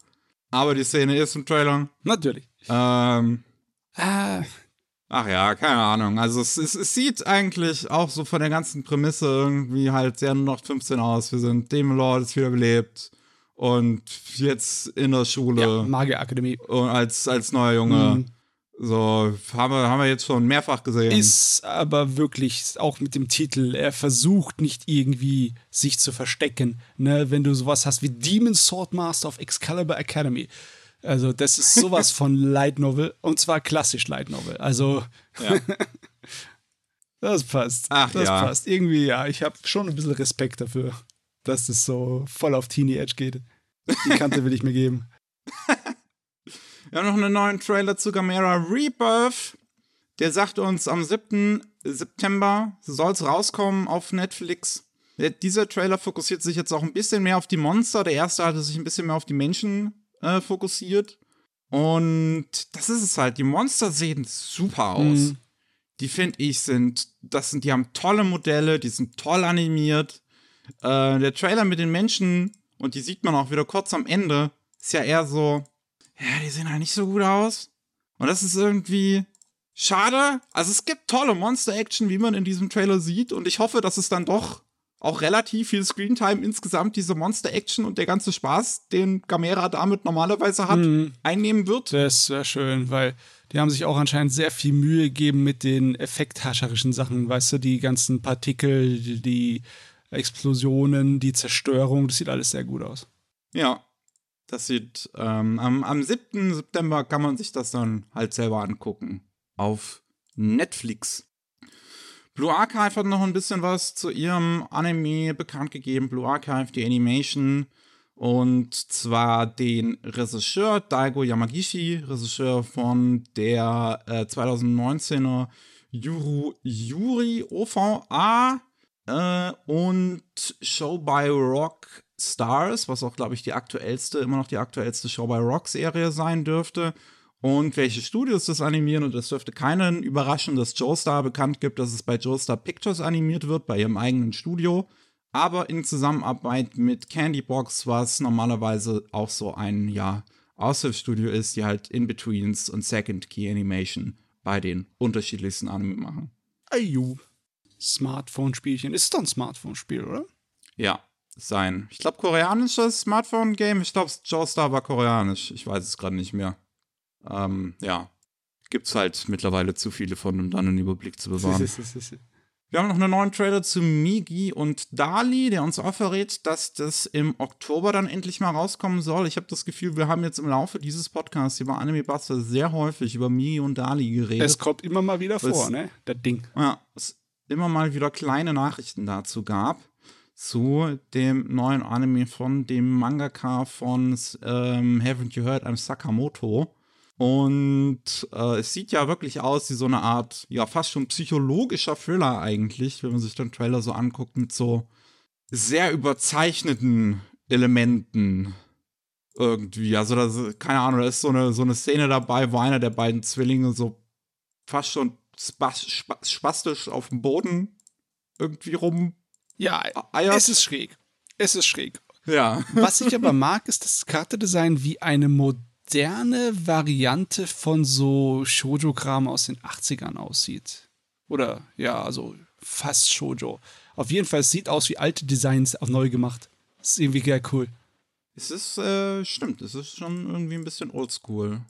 Aber die Szene ist im Trailer. Natürlich. Ähm, Ah, ach ja, keine Ahnung. Also es, es, es sieht eigentlich auch so von der ganzen Prämisse irgendwie halt sehr nur noch 15 aus. Wir sind Demon Lord ist wiederbelebt und jetzt in der Schule ja, Magierakademie. und als, als neuer Junge. Mhm. So, haben wir, haben wir jetzt schon mehrfach gesehen. Ist aber wirklich auch mit dem Titel, er versucht nicht irgendwie sich zu verstecken. Ne? Wenn du sowas hast wie Demon Sword Master of Excalibur Academy. Also, das ist sowas von Light Novel und zwar klassisch Light Novel. Also, ja. das passt. Ach das ja. passt. Irgendwie, ja, ich habe schon ein bisschen Respekt dafür, dass das so voll auf Teenie Edge geht. Die Kante will ich mir geben. Wir haben noch einen neuen Trailer zu Gamera Rebirth. Der sagt uns, am 7. September soll es rauskommen auf Netflix. Dieser Trailer fokussiert sich jetzt auch ein bisschen mehr auf die Monster. Der erste hatte sich ein bisschen mehr auf die Menschen äh, fokussiert. Und das ist es halt. Die Monster sehen super aus. Mhm. Die finde ich sind, das sind, die haben tolle Modelle, die sind toll animiert. Äh, der Trailer mit den Menschen, und die sieht man auch wieder kurz am Ende, ist ja eher so, ja, die sehen halt nicht so gut aus. Und das ist irgendwie schade. Also es gibt tolle Monster-Action, wie man in diesem Trailer sieht. Und ich hoffe, dass es dann doch auch relativ viel Screentime insgesamt diese Monster-Action und der ganze Spaß, den Gamera damit normalerweise hat, Mhm. einnehmen wird. Das wäre schön, weil die haben sich auch anscheinend sehr viel Mühe gegeben mit den effekthascherischen Sachen. Weißt du, die ganzen Partikel, die, Explosionen, die Zerstörung, das sieht alles sehr gut aus. Ja. Das sieht, ähm, am, am 7. September kann man sich das dann halt selber angucken. Auf Netflix. Blue Archive hat noch ein bisschen was zu ihrem Anime bekannt gegeben. Blue Archive, die Animation. Und zwar den Regisseur Daigo Yamagishi, Regisseur von der äh, 2019er Yuru Yuri OVA äh, und Show by Rock Stars, was auch, glaube ich, die aktuellste, immer noch die aktuellste Show by Rock Serie sein dürfte. Und welche Studios das animieren, und das dürfte keinen überraschen, dass Joestar bekannt gibt, dass es bei Joestar Pictures animiert wird, bei ihrem eigenen Studio. Aber in Zusammenarbeit mit Candybox, was normalerweise auch so ein, ja, Aushilfsstudio ist, die halt In-Betweens und Second Key Animation bei den unterschiedlichsten Anime machen. Ayu. Smartphone-Spielchen. Ist doch ein Smartphone-Spiel, oder? Ja, sein. Ich glaube, koreanisches Smartphone-Game. Ich glaube, Joestar war koreanisch. Ich weiß es gerade nicht mehr. Ähm, ja. Gibt's halt mittlerweile zu viele von, um dann einen Überblick zu bewahren. Wir haben noch einen neuen Trailer zu Migi und Dali, der uns auch verrät, dass das im Oktober dann endlich mal rauskommen soll. Ich habe das Gefühl, wir haben jetzt im Laufe dieses Podcasts über Anime Buster sehr häufig über Migi und Dali geredet. Es kommt immer mal wieder vor, ne? Das Ding. Ja, es immer mal wieder kleine Nachrichten dazu gab. Zu dem neuen Anime von dem Mangaka von ähm, Haven't You Heard I'm Sakamoto. Und äh, es sieht ja wirklich aus wie so eine Art, ja, fast schon psychologischer Thriller eigentlich, wenn man sich den Trailer so anguckt, mit so sehr überzeichneten Elementen irgendwie. Also, das, keine Ahnung, da ist so eine, so eine Szene dabei, wo einer der beiden Zwillinge so fast schon spas spa spastisch auf dem Boden irgendwie rum Ja, eiert. es ist schräg. Es ist schräg. ja. Was ich aber mag, ist das Charakterdesign wie eine moderne Variante von so Shoujo-Kram aus den 80ern aussieht. Oder ja, also fast Shoujo. Auf jeden Fall, es sieht aus wie alte Designs auf neu gemacht. Ist irgendwie geil cool. Es ist, äh, stimmt, es ist schon irgendwie ein bisschen oldschool.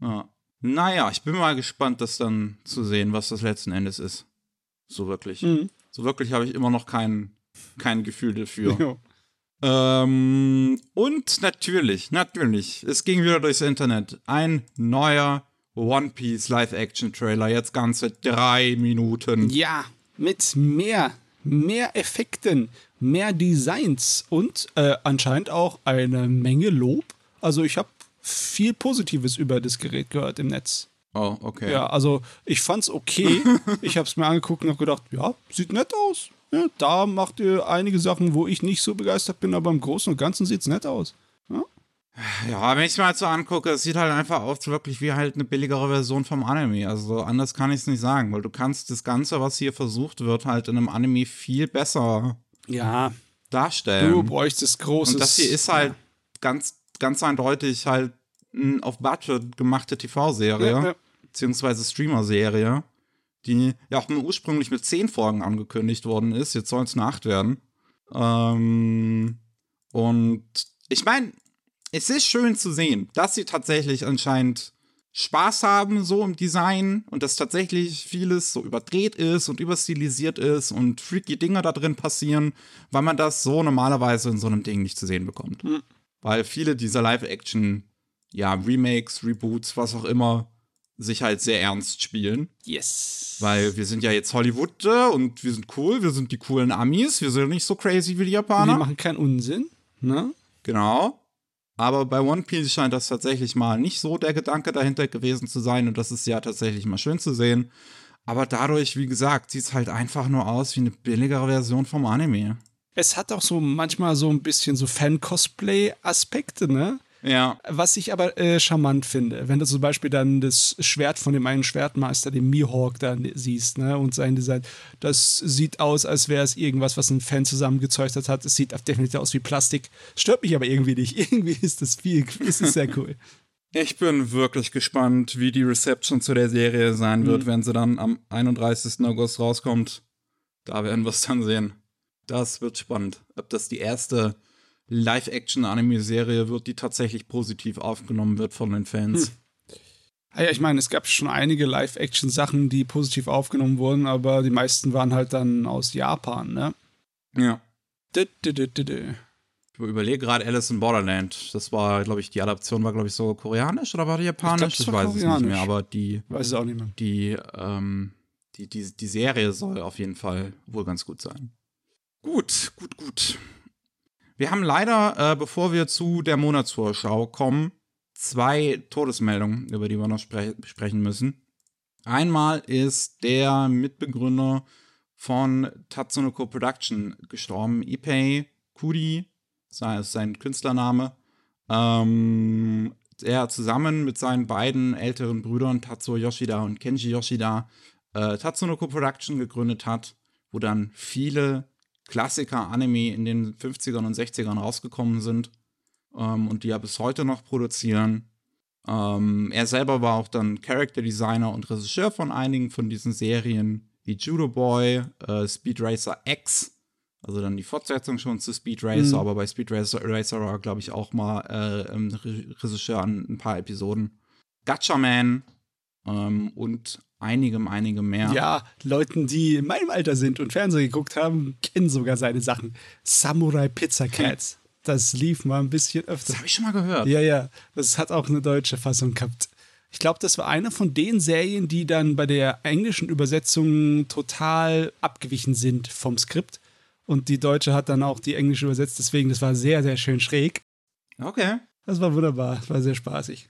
Ja. Naja, ich bin mal gespannt, das dann zu sehen, was das letzten Endes ist. So wirklich. Mhm. So wirklich habe ich immer noch kein, kein Gefühl dafür. Ja. Ähm, und natürlich, natürlich, es ging wieder durchs Internet. Ein neuer One Piece Live-Action-Trailer. Jetzt ganze drei Minuten. Ja, mit mehr, mehr Effekten, mehr Designs und äh, anscheinend auch eine Menge Lob. Also ich habe viel Positives über das Gerät gehört im Netz. Oh, okay. Ja, also ich fand's okay. ich habe es mir angeguckt und habe gedacht, ja, sieht nett aus. Ja, da macht ihr einige Sachen, wo ich nicht so begeistert bin, aber im Großen und Ganzen sieht's nett aus. Ja, wenn ich es mir halt so angucke, es sieht halt einfach aus wirklich wie halt eine billigere Version vom Anime. Also anders kann ich es nicht sagen, weil du kannst das Ganze, was hier versucht wird, halt in einem Anime viel besser Ja, darstellen. du bräuchtest großes. Und das hier ist halt ganz, ganz eindeutig halt eine auf Budget gemachte TV-Serie, Ja, ja. beziehungsweise Streamer-Serie, die ja auch ursprünglich mit zehn Folgen angekündigt worden ist. Jetzt sollen es nur acht werden. Ähm, und ich meine, es ist schön zu sehen, dass sie tatsächlich anscheinend Spaß haben so im Design und dass tatsächlich vieles so überdreht ist und überstilisiert ist und freaky Dinge da drin passieren, weil man das so normalerweise in so einem Ding nicht zu sehen bekommt. Weil viele dieser Live-Action, ja, Remakes, Reboots, was auch immer, sich halt sehr ernst spielen. Yes. Weil wir sind ja jetzt Hollywood äh, und wir sind cool, wir sind die coolen Amis, wir sind nicht so crazy wie die Japaner. Die machen keinen Unsinn, ne? Genau. Aber bei One Piece scheint das tatsächlich mal nicht so der Gedanke dahinter gewesen zu sein. Und das ist ja tatsächlich mal schön zu sehen. Aber dadurch, wie gesagt, sieht es halt einfach nur aus wie eine billigere Version vom Anime. Es hat auch so manchmal so ein bisschen so Fan-Cosplay-Aspekte, ne? Ja. Was ich aber äh, charmant finde, wenn du zum Beispiel dann das Schwert von dem einen Schwertmeister, dem Mihawk, da siehst, ne, und sein Design, das sieht aus, als wäre es irgendwas, was ein Fan zusammengezeugt hat. Es sieht definitiv aus wie Plastik. Stört mich aber irgendwie nicht. Irgendwie ist das viel, ist es sehr cool. Ich bin wirklich gespannt, wie die Reception zu der Serie sein wird, wenn sie dann am 31. August rauskommt. Da werden wir es dann sehen. Das wird spannend. Ob das die erste Live-Action-Anime-Serie wird, die tatsächlich positiv aufgenommen wird von den Fans. Ah ja, ich meine, es gab schon einige Live-Action-Sachen, die positiv aufgenommen wurden, aber die meisten waren halt dann aus Japan, ne? Ja. Dü, dü, dü. Ich überlege gerade Alice in Borderland. Das war, glaube ich, die Adaption war, glaube ich, so koreanisch oder war die japanisch? das Ich, war weiß es nicht mehr, aber die, Weiß es auch nicht mehr. die, ähm, die, die, die Serie soll auf jeden Fall wohl ganz gut sein. Gut, gut, gut. Wir haben leider, äh, bevor wir zu der Monatsvorschau kommen, zwei Todesmeldungen, über die wir noch spre sprechen müssen. Einmal ist der Mitbegründer von Tatsunoko Production gestorben, Ipei Kuri, sein Künstlername. Ähm, er zusammen mit seinen beiden älteren Brüdern Tatsuo Yoshida und Kenji Yoshida äh, Tatsunoko Production gegründet hat, wo dann viele Klassiker-Anime in den 50ern und 60ern rausgekommen sind ähm, und die ja bis heute noch produzieren. Ähm, er selber war auch dann Character Designer und Regisseur von einigen von diesen Serien, wie Judo Boy, äh, Speed Racer X, also dann die Fortsetzung schon zu Speed Racer, Mhm. aber bei Speed Racer, Racer war, glaube ich, auch mal äh, Re Regisseur an ein paar Episoden. Gatchaman ähm, und einigem, einigem mehr. Ja, Leuten, die in meinem Alter sind und Fernsehen geguckt haben, kennen sogar seine Sachen. Samurai Pizza Cats. Das lief mal ein bisschen öfter. Das habe ich schon mal gehört. Ja, ja, das hat auch eine deutsche Fassung gehabt. Ich glaube, das war eine von den Serien, die dann bei der englischen Übersetzung total abgewichen sind vom Skript. Und die deutsche hat dann auch die englische übersetzt, deswegen, das war sehr, sehr schön schräg. Okay. Das war wunderbar, das war sehr spaßig.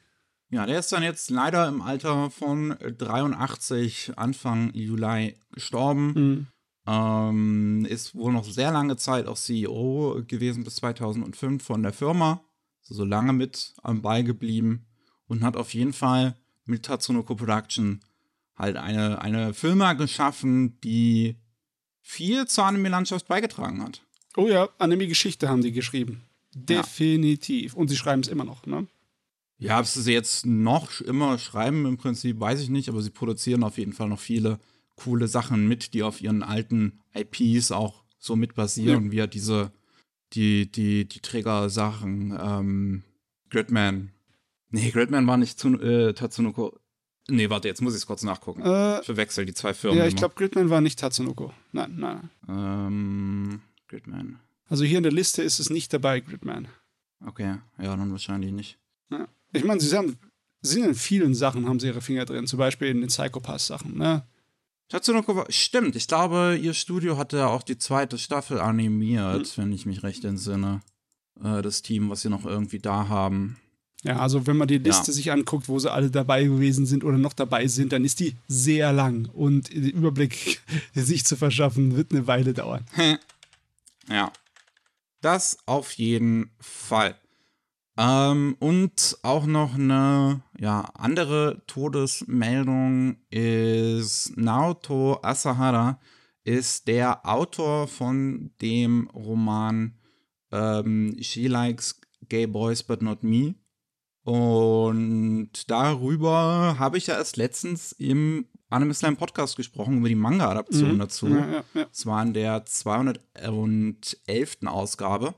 Ja, der ist dann jetzt leider im Alter von 83, Anfang Juli gestorben. Mhm. Ähm, ist wohl noch sehr lange Zeit auch CEO gewesen bis 2005 von der Firma. Also so lange mit am Ball geblieben und hat auf jeden Fall mit Tatsunoko Production halt eine, eine Firma geschaffen, die viel zur Anime-Landschaft beigetragen hat. Oh ja, Anime-Geschichte haben die geschrieben. Definitiv. Und sie schreiben es immer noch, ne? Ja, ob sie jetzt noch immer schreiben, im Prinzip weiß ich nicht, aber sie produzieren auf jeden Fall noch viele coole Sachen mit, die auf ihren alten IPs auch so mit basieren, wie ja diese, die, die, die Träger-Sachen, ähm, Gridman. Nee, Gridman war nicht zu, äh, Tatsunoko. Nee, warte, jetzt muss ich es kurz nachgucken. Äh, ich verwechsel die zwei Firmen. ja, ich glaube, Gridman war nicht Tatsunoko. Nein, nein. nein. Ähm, Gridman. Also hier in der Liste ist es nicht dabei, Gridman. Okay, ja, dann wahrscheinlich nicht. Ja. Ich meine, sie haben, sind in vielen Sachen, haben sie ihre Finger drin. Zum Beispiel in den Psychopath-Sachen, ne? Tatsunoko stimmt, ich glaube, ihr Studio hatte ja auch die zweite Staffel animiert, wenn ich mich recht entsinne. Äh, das Team, was sie noch irgendwie da haben. Ja, also wenn man die Liste sich anguckt, wo sie alle dabei gewesen sind oder noch dabei sind, dann ist die sehr lang. Und den Überblick sich zu verschaffen, wird eine Weile dauern. Ja. Das auf jeden Fall. Ähm, und auch noch eine ja, andere Todesmeldung ist Naoto Asahara ist der Autor von dem Roman ähm, She Likes Gay Boys But Not Me. Und darüber habe ich ja erst letztens im Anime Slam Podcast gesprochen, über die Manga-Adaption mhm. dazu. Ja, ja, ja. Das war in der 211. Ausgabe.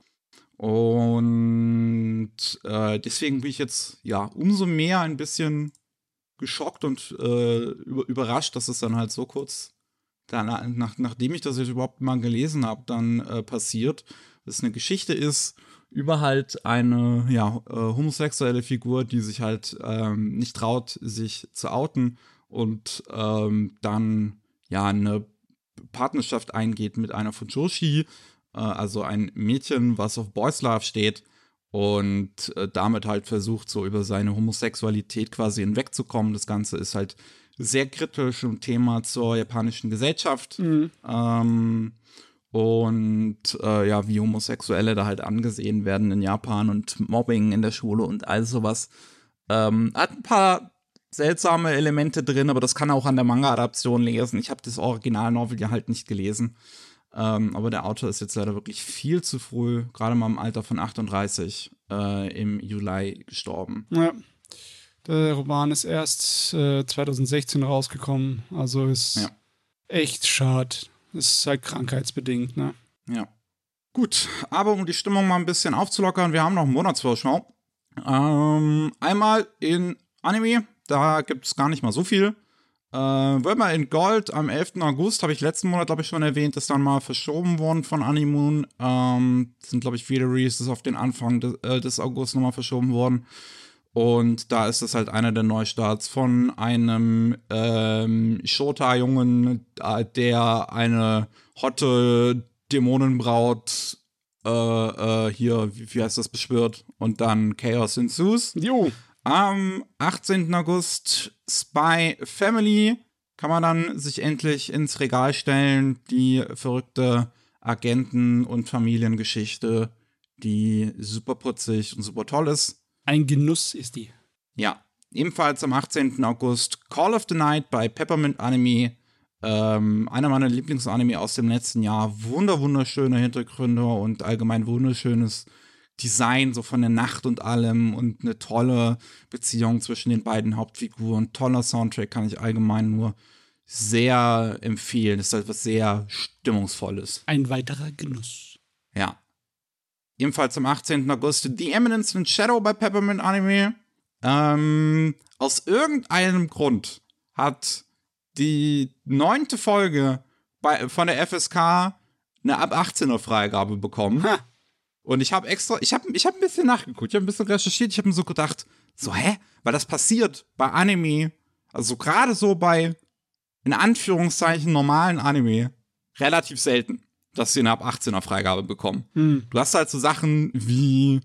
Und äh, deswegen bin ich jetzt ja umso mehr ein bisschen geschockt und äh, überrascht, dass es dann halt so kurz dann, nach, nachdem ich das jetzt überhaupt mal gelesen habe, dann äh, passiert, dass es eine Geschichte ist über halt eine ja, äh, homosexuelle Figur, die sich halt ähm, nicht traut, sich zu outen und ähm, dann ja eine Partnerschaft eingeht mit einer von Joshi, also ein Mädchen, was auf Boys Love steht und äh, damit halt versucht, so über seine Homosexualität quasi hinwegzukommen. Das Ganze ist halt sehr kritisch ein Thema zur japanischen Gesellschaft. Mhm. Ähm, und äh, ja, wie Homosexuelle da halt angesehen werden in Japan und Mobbing in der Schule und all sowas. Ähm, hat ein paar seltsame Elemente drin, aber das kann auch an der Manga-Adaption lesen. Ich habe das Original-Novel ja halt nicht gelesen. Ähm, aber der Autor ist jetzt leider wirklich viel zu früh, gerade mal im Alter von 38, äh, im Juli gestorben. Ja. Der Roman ist erst äh, 2016 rausgekommen, also ist ja. echt schade. Ist halt krankheitsbedingt, ne? Ja. Gut, aber um die Stimmung mal ein bisschen aufzulockern, wir haben noch einen Monatsvorschau. Ähm, einmal in Anime, da gibt es gar nicht mal so viel. Äh, Wölmer in Gold am 11. August, habe ich letzten Monat, glaube ich, schon erwähnt, ist dann mal verschoben worden von Animoon. Ähm, sind, glaube ich, viele Releases auf den Anfang des, äh, des August nochmal verschoben worden. Und da ist es halt einer der Neustarts von einem ähm, Shota-Jungen, der eine hotte Dämonenbraut äh, äh, hier, wie, wie, heißt das, beschwört und dann Chaos ensues. Jo. Am 18. August Spy Family kann man dann sich endlich ins Regal stellen. Die verrückte Agenten- und Familiengeschichte, die super putzig und super toll ist. Ein Genuss ist die. Ja, ebenfalls am 18. August Call of the Night bei Peppermint Anime. Ähm, einer meiner Lieblingsanime aus dem letzten Jahr. Wunder, wunderschöne Hintergründe und allgemein wunderschönes Design, so von der Nacht und allem und eine tolle Beziehung zwischen den beiden Hauptfiguren. Toller Soundtrack kann ich allgemein nur sehr empfehlen. Das ist etwas sehr Stimmungsvolles. Ein weiterer Genuss. Ja. Ebenfalls am 18. August The Eminence in Shadow bei Peppermint Anime. Ähm, aus irgendeinem Grund hat die neunte Folge bei, von der FSK eine ab 18er Freigabe bekommen. Ha. Und ich habe extra, ich habe ich hab ein bisschen nachgeguckt, ich habe ein bisschen recherchiert, ich habe mir so gedacht, so, hä? Weil das passiert bei Anime, also gerade so bei, in Anführungszeichen, normalen Anime, relativ selten, dass sie eine ab 18er Freigabe bekommen. Hm. Du hast halt so Sachen wie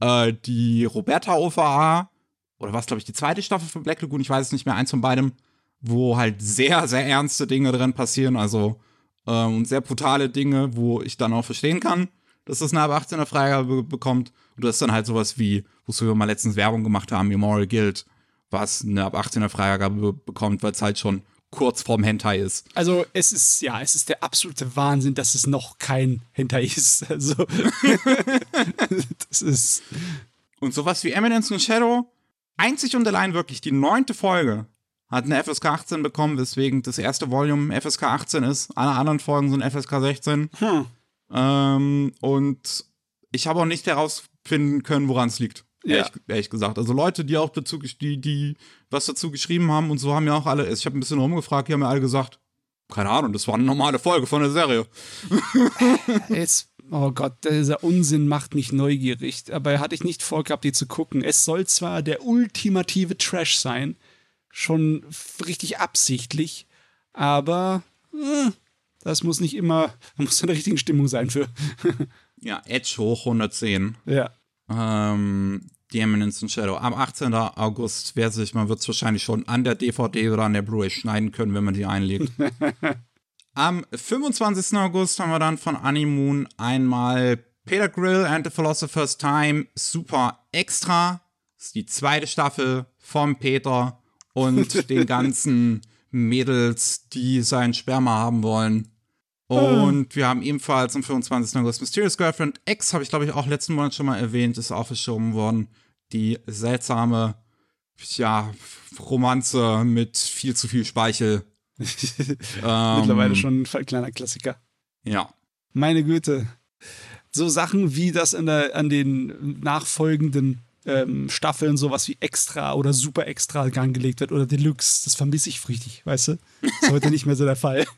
äh, die Roberta OVA, oder was, glaube ich, die zweite Staffel von Black Lagoon, ich weiß es nicht mehr, eins von beidem, wo halt sehr, sehr ernste Dinge drin passieren, also äh, und sehr brutale Dinge, wo ich dann auch verstehen kann, dass das eine ab 18er Freigabe bekommt. Und du hast dann halt sowas wie, wozu wir mal letztens Werbung gemacht haben, Memorial Guild, was eine ab 18er Freigabe bekommt, weil es halt schon kurz vorm Hentai ist. Also es ist, ja, es ist der absolute Wahnsinn, dass es noch kein Hentai ist. Also das ist. Und sowas wie Eminence und Shadow, einzig und allein wirklich die neunte Folge hat eine FSK 18 bekommen, weswegen das erste Volume FSK 18 ist. Alle anderen Folgen sind FSK 16. Hm. Ähm, und ich habe auch nicht herausfinden können, woran es liegt. Ja. Ehrlich, ehrlich, gesagt. Also Leute, die auch dazu, die, die was dazu geschrieben haben und so haben ja auch alle, ich habe ein bisschen rumgefragt, die haben ja alle gesagt, keine Ahnung, das war eine normale Folge von der Serie. Jetzt, oh Gott, dieser Unsinn macht mich neugierig, aber hatte ich nicht vorgehabt, die zu gucken. Es soll zwar der ultimative Trash sein, schon richtig absichtlich, aber äh, das muss nicht immer, muss in der richtigen Stimmung sein für. ja, Edge hoch 110. Ja. Ähm, The Eminence in Shadow. Am 18. August, wer sich, man wird es wahrscheinlich schon an der DVD oder an der Blu-ray schneiden können, wenn man die einlegt. Am 25. August haben wir dann von Animoon einmal Peter Grill and the Philosopher's Time Super Extra. Das ist die zweite Staffel vom Peter und den ganzen Mädels, die sein Sperma haben wollen. Und wir haben ebenfalls am 25. August Mysterious Girlfriend X, habe ich glaube ich auch letzten Monat schon mal erwähnt, ist auch verschoben worden. Die seltsame, ja, Romanze mit viel zu viel Speichel. Mittlerweile Ähm, schon ein kleiner Klassiker. Ja. Meine Güte. So Sachen wie das in der, an den nachfolgenden ähm, Staffeln sowas wie Extra oder Super Extra angelegt wird oder Deluxe, das vermisse ich richtig, weißt du? Ist heute nicht mehr so der Fall.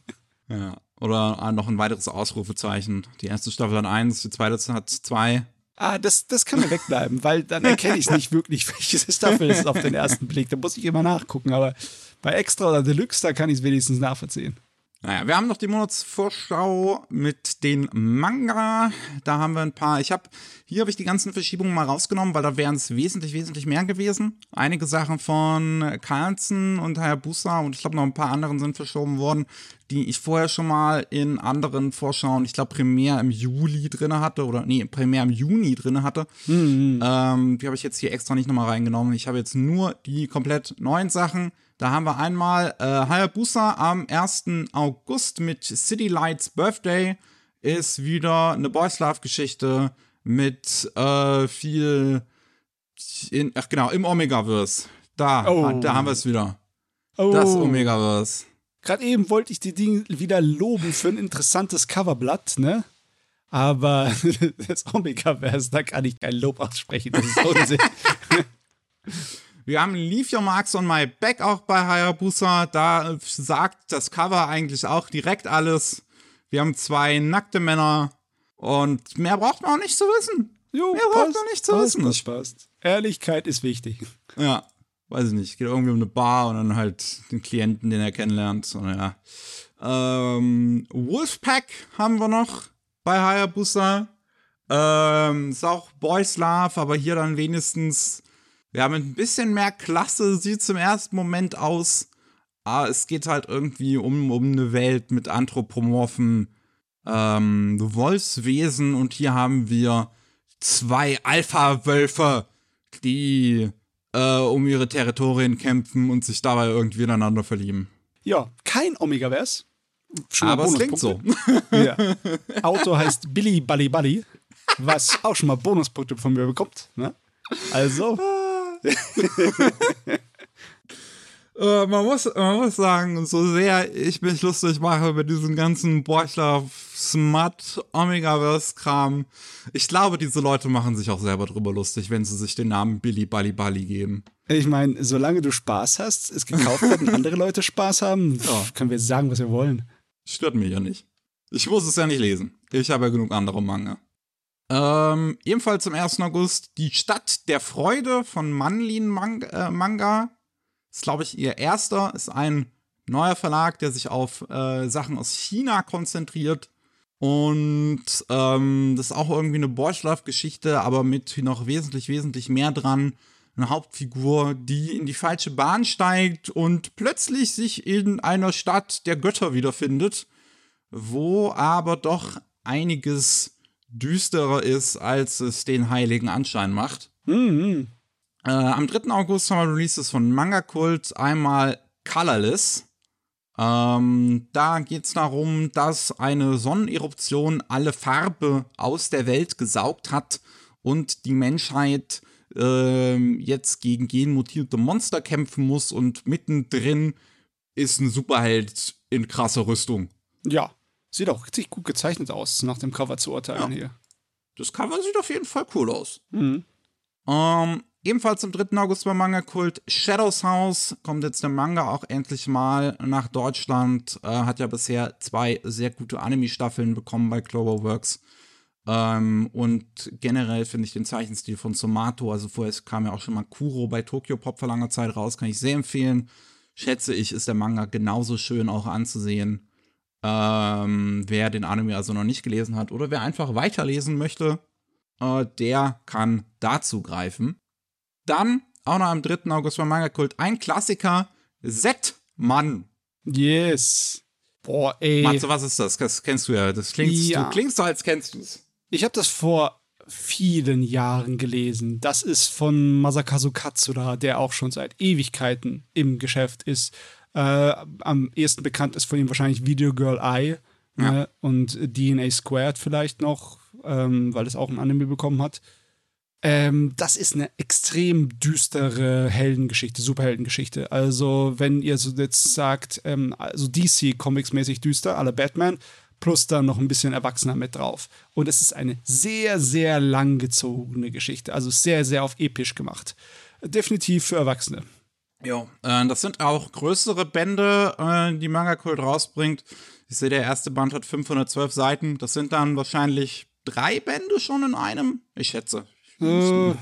Ja. Oder äh, noch ein weiteres Ausrufezeichen. Die erste Staffel hat eins, die zweite hat zwei. Ah, das, das kann mir wegbleiben, weil dann erkenne ich nicht wirklich, welche Staffel es ist auf den ersten Blick. Da muss ich immer nachgucken, aber bei Extra oder Deluxe, da kann ich es wenigstens nachvollziehen. Naja, wir haben noch die Monatsvorschau mit den Manga. Da haben wir ein paar. Ich habe hier habe ich die ganzen Verschiebungen mal rausgenommen, weil da wären es wesentlich, wesentlich mehr gewesen. Einige Sachen von Carlson und Hayabusa und ich glaube noch ein paar anderen sind verschoben worden, die ich vorher schon mal in anderen Vorschauen, ich glaube primär im Juli drinne hatte oder nee, primär im Juni drinne hatte. Ähm, die habe ich jetzt hier extra nicht nochmal reingenommen. Ich habe jetzt nur die komplett neuen Sachen. Da haben wir einmal äh, Hayabusa am 1. August mit City Lights Birthday. Ist wieder eine Boys Love Geschichte mit äh, viel. In, ach genau, im Omegaverse. Da, Oh. da haben wir es wieder. Oh, Das Omegaverse. gerade eben wollte ich die Dinge wieder loben für ein interessantes Coverblatt, ne? Aber das Omega-Verse, da kann ich kein Lob aussprechen. Das ist Unsinn. Wir haben Leave Your Marks on My Back auch bei Hayabusa. Da äh, sagt das Cover eigentlich auch direkt alles. Wir haben zwei nackte Männer und mehr braucht man auch nicht zu wissen. Jo, Mehr braucht man nicht zu passt, wissen. passt, passt. Ehrlichkeit ist wichtig. Ja, weiß ich nicht. Geht irgendwie um eine Bar und dann halt den Klienten, den er kennenlernt. Und ja. Ähm, Wolfpack haben wir noch bei Hayabusa. Ähm, ist auch Boys Love, aber hier dann wenigstens. Wir haben ein bisschen mehr Klasse, sieht zum ersten Moment aus. Aber es geht halt irgendwie um, um eine Welt mit anthropomorphen ähm, Wolfswesen und hier haben wir zwei Alpha-Wölfe, die äh, um ihre Territorien kämpfen und sich dabei irgendwie ineinander verlieben. Ja, kein Omega-Verse. Schon Aber es klingt so. Ja. Auto heißt Billy Bully Bully, was auch schon mal Bonuspunkte von mir bekommt. Ne? Also, Äh, man, muss, man muss sagen, so sehr ich mich lustig mache mit diesem ganzen Borchler Smut Omegaverse-Kram, ich glaube, diese Leute machen sich auch selber drüber lustig, wenn sie sich den Namen Billy Bali Bali geben. ich meine, solange du Spaß hast, es gekauft wird und andere Leute Spaß haben, pff, können wir sagen, was wir wollen. Stört mich ja nicht. Ich muss es ja nicht lesen. Ich habe ja genug andere Manga. Ähm, ebenfalls am 1. August Die Stadt der Freude von Manlin Mang äh, Manga. Ist, glaube ich, ihr erster. Ist ein neuer Verlag, der sich auf äh, Sachen aus China konzentriert. Und ähm, das ist auch irgendwie eine Borchlaff-Geschichte, aber mit noch wesentlich, wesentlich mehr dran. Eine Hauptfigur, die in die falsche Bahn steigt und plötzlich sich in einer Stadt der Götter wiederfindet, wo aber doch einiges düsterer ist, als es den heiligen Anschein macht. Mhm. Äh, am 3. August haben wir Releases von Manga Kult. Einmal Colorless. Ähm, da geht es darum, dass eine Sonneneruption alle Farbe aus der Welt gesaugt hat und die Menschheit ähm, jetzt gegen genmutierte Monster kämpfen muss und mittendrin ist ein Superheld in krasser Rüstung. Ja, sieht auch richtig gut gezeichnet aus, nach dem Cover zu urteilen hier. Das Cover sieht auf jeden Fall cool aus. Mhm. Ähm, ebenfalls am 3. August beim Manga-Kult Shadows House kommt jetzt der Manga auch endlich mal nach Deutschland. Äh, hat ja bisher zwei sehr gute Anime-Staffeln bekommen bei Cloverworks. Ähm, und generell finde ich den Zeichenstil von Somato, also vorher kam ja auch schon mal Kuro bei Tokyo Pop vor langer Zeit raus, kann ich sehr empfehlen. Schätze ich, ist der Manga genauso schön auch anzusehen. Ähm, wer den Anime also noch nicht gelesen hat oder wer einfach weiterlesen möchte, äh, der kann dazu greifen. Dann, auch noch am 3. August beim Manga Kult, ein Klassiker, Z-Mann. Yes. Boah, ey. Matze, was ist das? Das kennst du ja. Das klingt, Ja. du klingst so, als kennst du es. Ich habe das vor vielen Jahren gelesen. Das ist von Masakazu Katsura, der auch schon seit Ewigkeiten im Geschäft ist. Äh, am ehesten bekannt ist von ihm wahrscheinlich Video Girl Eye ja. ne? und DNA Squared vielleicht noch, ähm, weil es auch ein Anime bekommen hat. Ähm, das ist eine extrem düstere Heldengeschichte, Superheldengeschichte. Also, wenn ihr so jetzt sagt, ähm, also DC Comics mäßig düster, alle Batman, plus dann noch ein bisschen Erwachsener mit drauf. Und es ist eine sehr, sehr langgezogene Geschichte, also sehr, sehr auf episch gemacht. Definitiv für Erwachsene. Ja, äh, das sind auch größere Bände, äh, die Manga Kult rausbringt. Ich sehe, der erste Band hat 512 Seiten. Das sind dann wahrscheinlich drei Bände schon in einem. Ich schätze. Äh,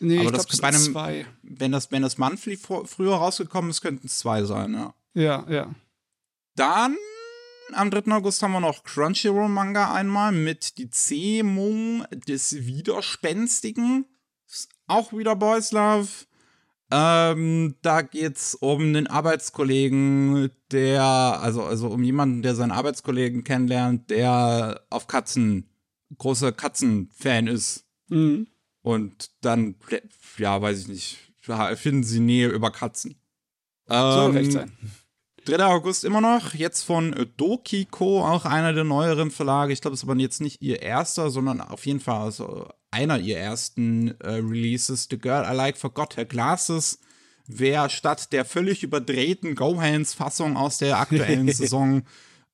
nee, Aber ich das glaube, bei einem, zwei. Wenn das, wenn das Monthly vor, früher rausgekommen ist, könnten es zwei sein, ja. Ja, ja. Dann am 3. August haben wir noch Crunchyroll Manga einmal mit die Zähmung des Widerspenstigen. Auch wieder Boys Love. Ähm, da geht's um einen Arbeitskollegen, der, also, also um jemanden, der seinen Arbeitskollegen kennenlernt, der auf Katzen, großer Katzenfan ist. Mhm. Und dann, ja, weiß ich nicht, finden sie Nähe über Katzen. Soll Ähm, recht sein. 3. August immer noch, jetzt von Dokiko, auch einer der neueren Verlage. Ich glaube, es ist aber jetzt nicht ihr erster, sondern auf jeden Fall also einer ihr ersten äh, Releases. The Girl I Like Forgot Her Glasses. Wer statt der völlig überdrehten Gohans-Fassung aus der aktuellen Saison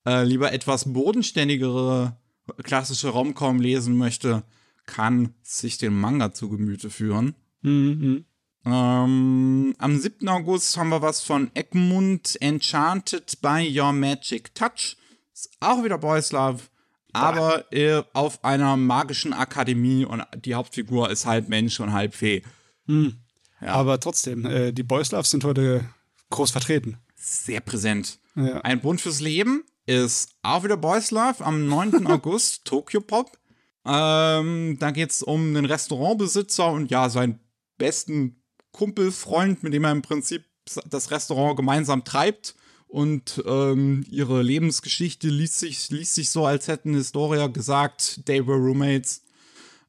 äh, lieber etwas bodenständigere klassische Romcom lesen möchte, kann sich den Manga zu Gemüte führen. Mhm. Ähm, am 7. August haben wir was von Egmont Enchanted by Your Magic Touch. Ist auch wieder Boys Love, aber äh, auf einer magischen Akademie und die Hauptfigur ist halb Mensch und halb Fee. Mhm. Ja. Aber trotzdem, äh, die Boys Love sind heute groß vertreten. Sehr präsent. Ja. Ein Bund fürs Leben ist auch wieder Boys Love am 9. August, Tokyo Pop. Ähm, da geht es um einen Restaurantbesitzer und ja, seinen besten Kumpelfreund, mit dem er im Prinzip das Restaurant gemeinsam treibt. Und ähm, ihre Lebensgeschichte liest sich, liest sich so, als hätten Historia gesagt, they were roommates.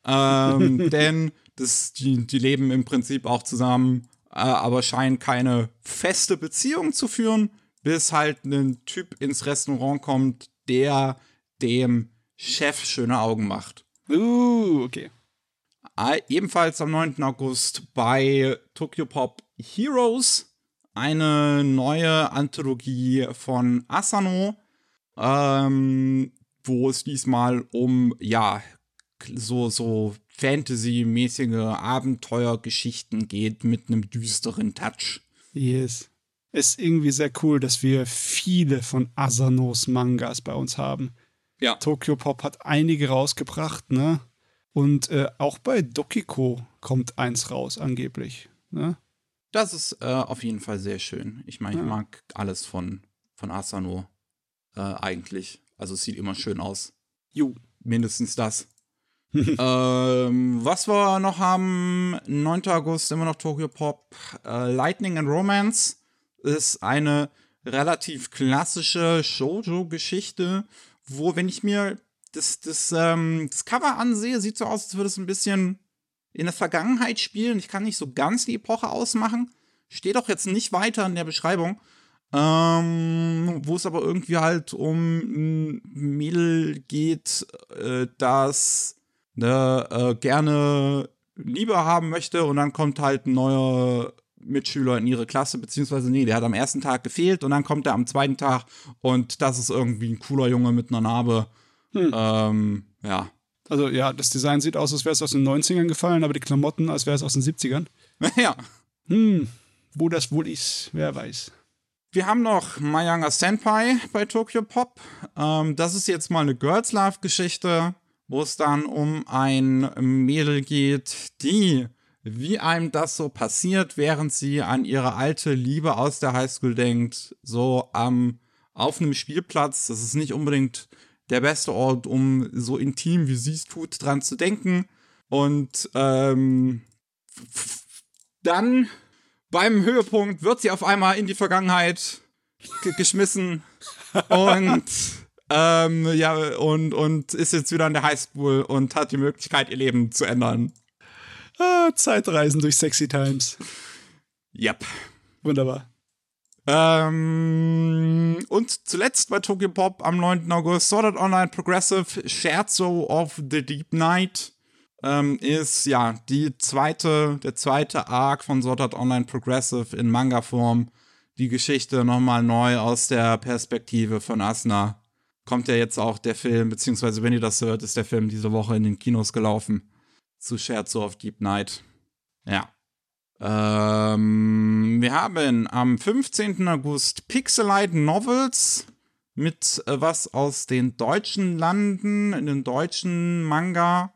Ähm, denn das, die, die leben im Prinzip auch zusammen, äh, aber scheinen keine feste Beziehung zu führen, bis halt ein Typ ins Restaurant kommt, der dem Chef schöne Augen macht. Uh, okay. Ebenfalls am 9. August bei Tokyo Pop Heroes eine neue Anthologie von Asano, ähm, wo es diesmal um, ja, so, so Fantasy-mäßige Abenteuergeschichten geht mit einem düsteren Touch. Yes. Ist irgendwie sehr cool, dass wir viele von Asanos Mangas bei uns haben. Ja. Tokyo Pop hat einige rausgebracht, ne? Und äh, auch bei Dokiko kommt eins raus, angeblich. Ne? Das ist äh, auf jeden Fall sehr schön. Ich meine, ich Ja. mag alles von, von Asano äh, eigentlich. Also es sieht immer schön aus. Jo. Mindestens das. ähm, was wir noch haben, 9. August, immer noch Tokyo Pop. Äh, Lightning and Romance ist eine relativ klassische Shoujo-Geschichte, wo, wenn ich mir das, das, ähm, das Cover ansehe, sieht so aus, als würde es ein bisschen in der Vergangenheit spielen. Ich kann nicht so ganz die Epoche ausmachen. Steht auch jetzt nicht weiter in der Beschreibung. Ähm, wo es aber irgendwie halt um ein Mädel geht, äh, das ne, äh, gerne Liebe haben möchte und dann kommt halt ein neuer Mitschüler in ihre Klasse, beziehungsweise nee, der hat am ersten Tag gefehlt und dann kommt er am zweiten Tag und das ist irgendwie ein cooler Junge mit einer Narbe. Hm. Ähm, ja. Also ja, das Design sieht aus, als wäre es aus den 90ern gefallen, aber die Klamotten, als wäre es aus den 70ern. ja. Hm, wo das wohl ist, wer weiß. Wir haben noch Mayanga Senpai bei Tokyo Pop. Ähm, das ist jetzt mal eine Girls Love Geschichte, wo es dann um ein Mädel geht, die, wie einem das so passiert, während sie an ihre alte Liebe aus der Highschool denkt, so am auf einem Spielplatz. Das ist nicht unbedingt der beste Ort, um so intim wie sie es tut, dran zu denken. Und ähm, dann beim Höhepunkt wird sie auf einmal in die Vergangenheit ge geschmissen und Ähm, ja, und, und ist jetzt wieder in der Highschool und hat die Möglichkeit, ihr Leben zu ändern. Ah, Zeitreisen durch Sexy Times. Yep. Wunderbar. Ähm, und zuletzt bei Tokyo Pop am 9. August Art Online Progressive Scherzo of the Deep Night ähm, ist ja die zweite, der zweite Arc von Art Online Progressive in Manga-Form. Die Geschichte nochmal neu aus der Perspektive von Asuna. Kommt ja jetzt auch der Film, beziehungsweise wenn ihr das hört, ist der Film diese Woche in den Kinos gelaufen. Zu Scherzo of Deep Night. Ja. Ähm, wir haben am 15. August Pixelite Novels mit äh, was aus den deutschen Landen, in den deutschen Manga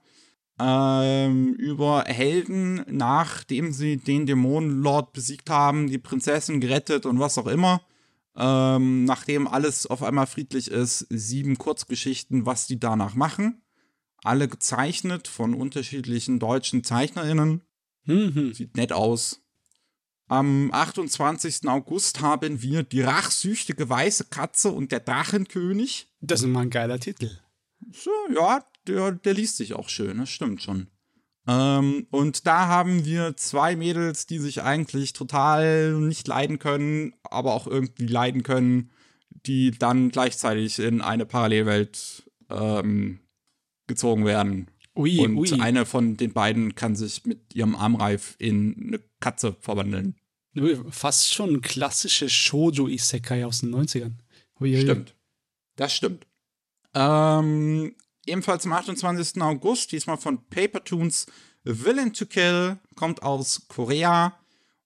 ähm, über Helden, nachdem sie den Dämonenlord besiegt haben, die Prinzessin gerettet und was auch immer. Ähm, nachdem alles auf einmal friedlich ist, sieben Kurzgeschichten, was die danach machen. Alle gezeichnet von unterschiedlichen deutschen ZeichnerInnen. Mhm. Sieht nett aus. Am 28. August haben wir die rachsüchtige weiße Katze und der Drachenkönig. Das ist mal ein geiler Titel. So, ja, der, der liest sich auch schön, das stimmt schon. Ähm, und da haben wir zwei Mädels, die sich eigentlich total nicht leiden können, aber auch irgendwie leiden können, die dann gleichzeitig in eine Parallelwelt ähm, gezogen werden. Ui, und ui. eine von den beiden kann sich mit ihrem Armreif in eine Katze verwandeln. Fast schon klassische Shoujo-Isekai aus den 90ern. Ui. Stimmt. Das stimmt. Ähm, ebenfalls am 28. August, diesmal von Papertoons, Villain to Kill, kommt aus Korea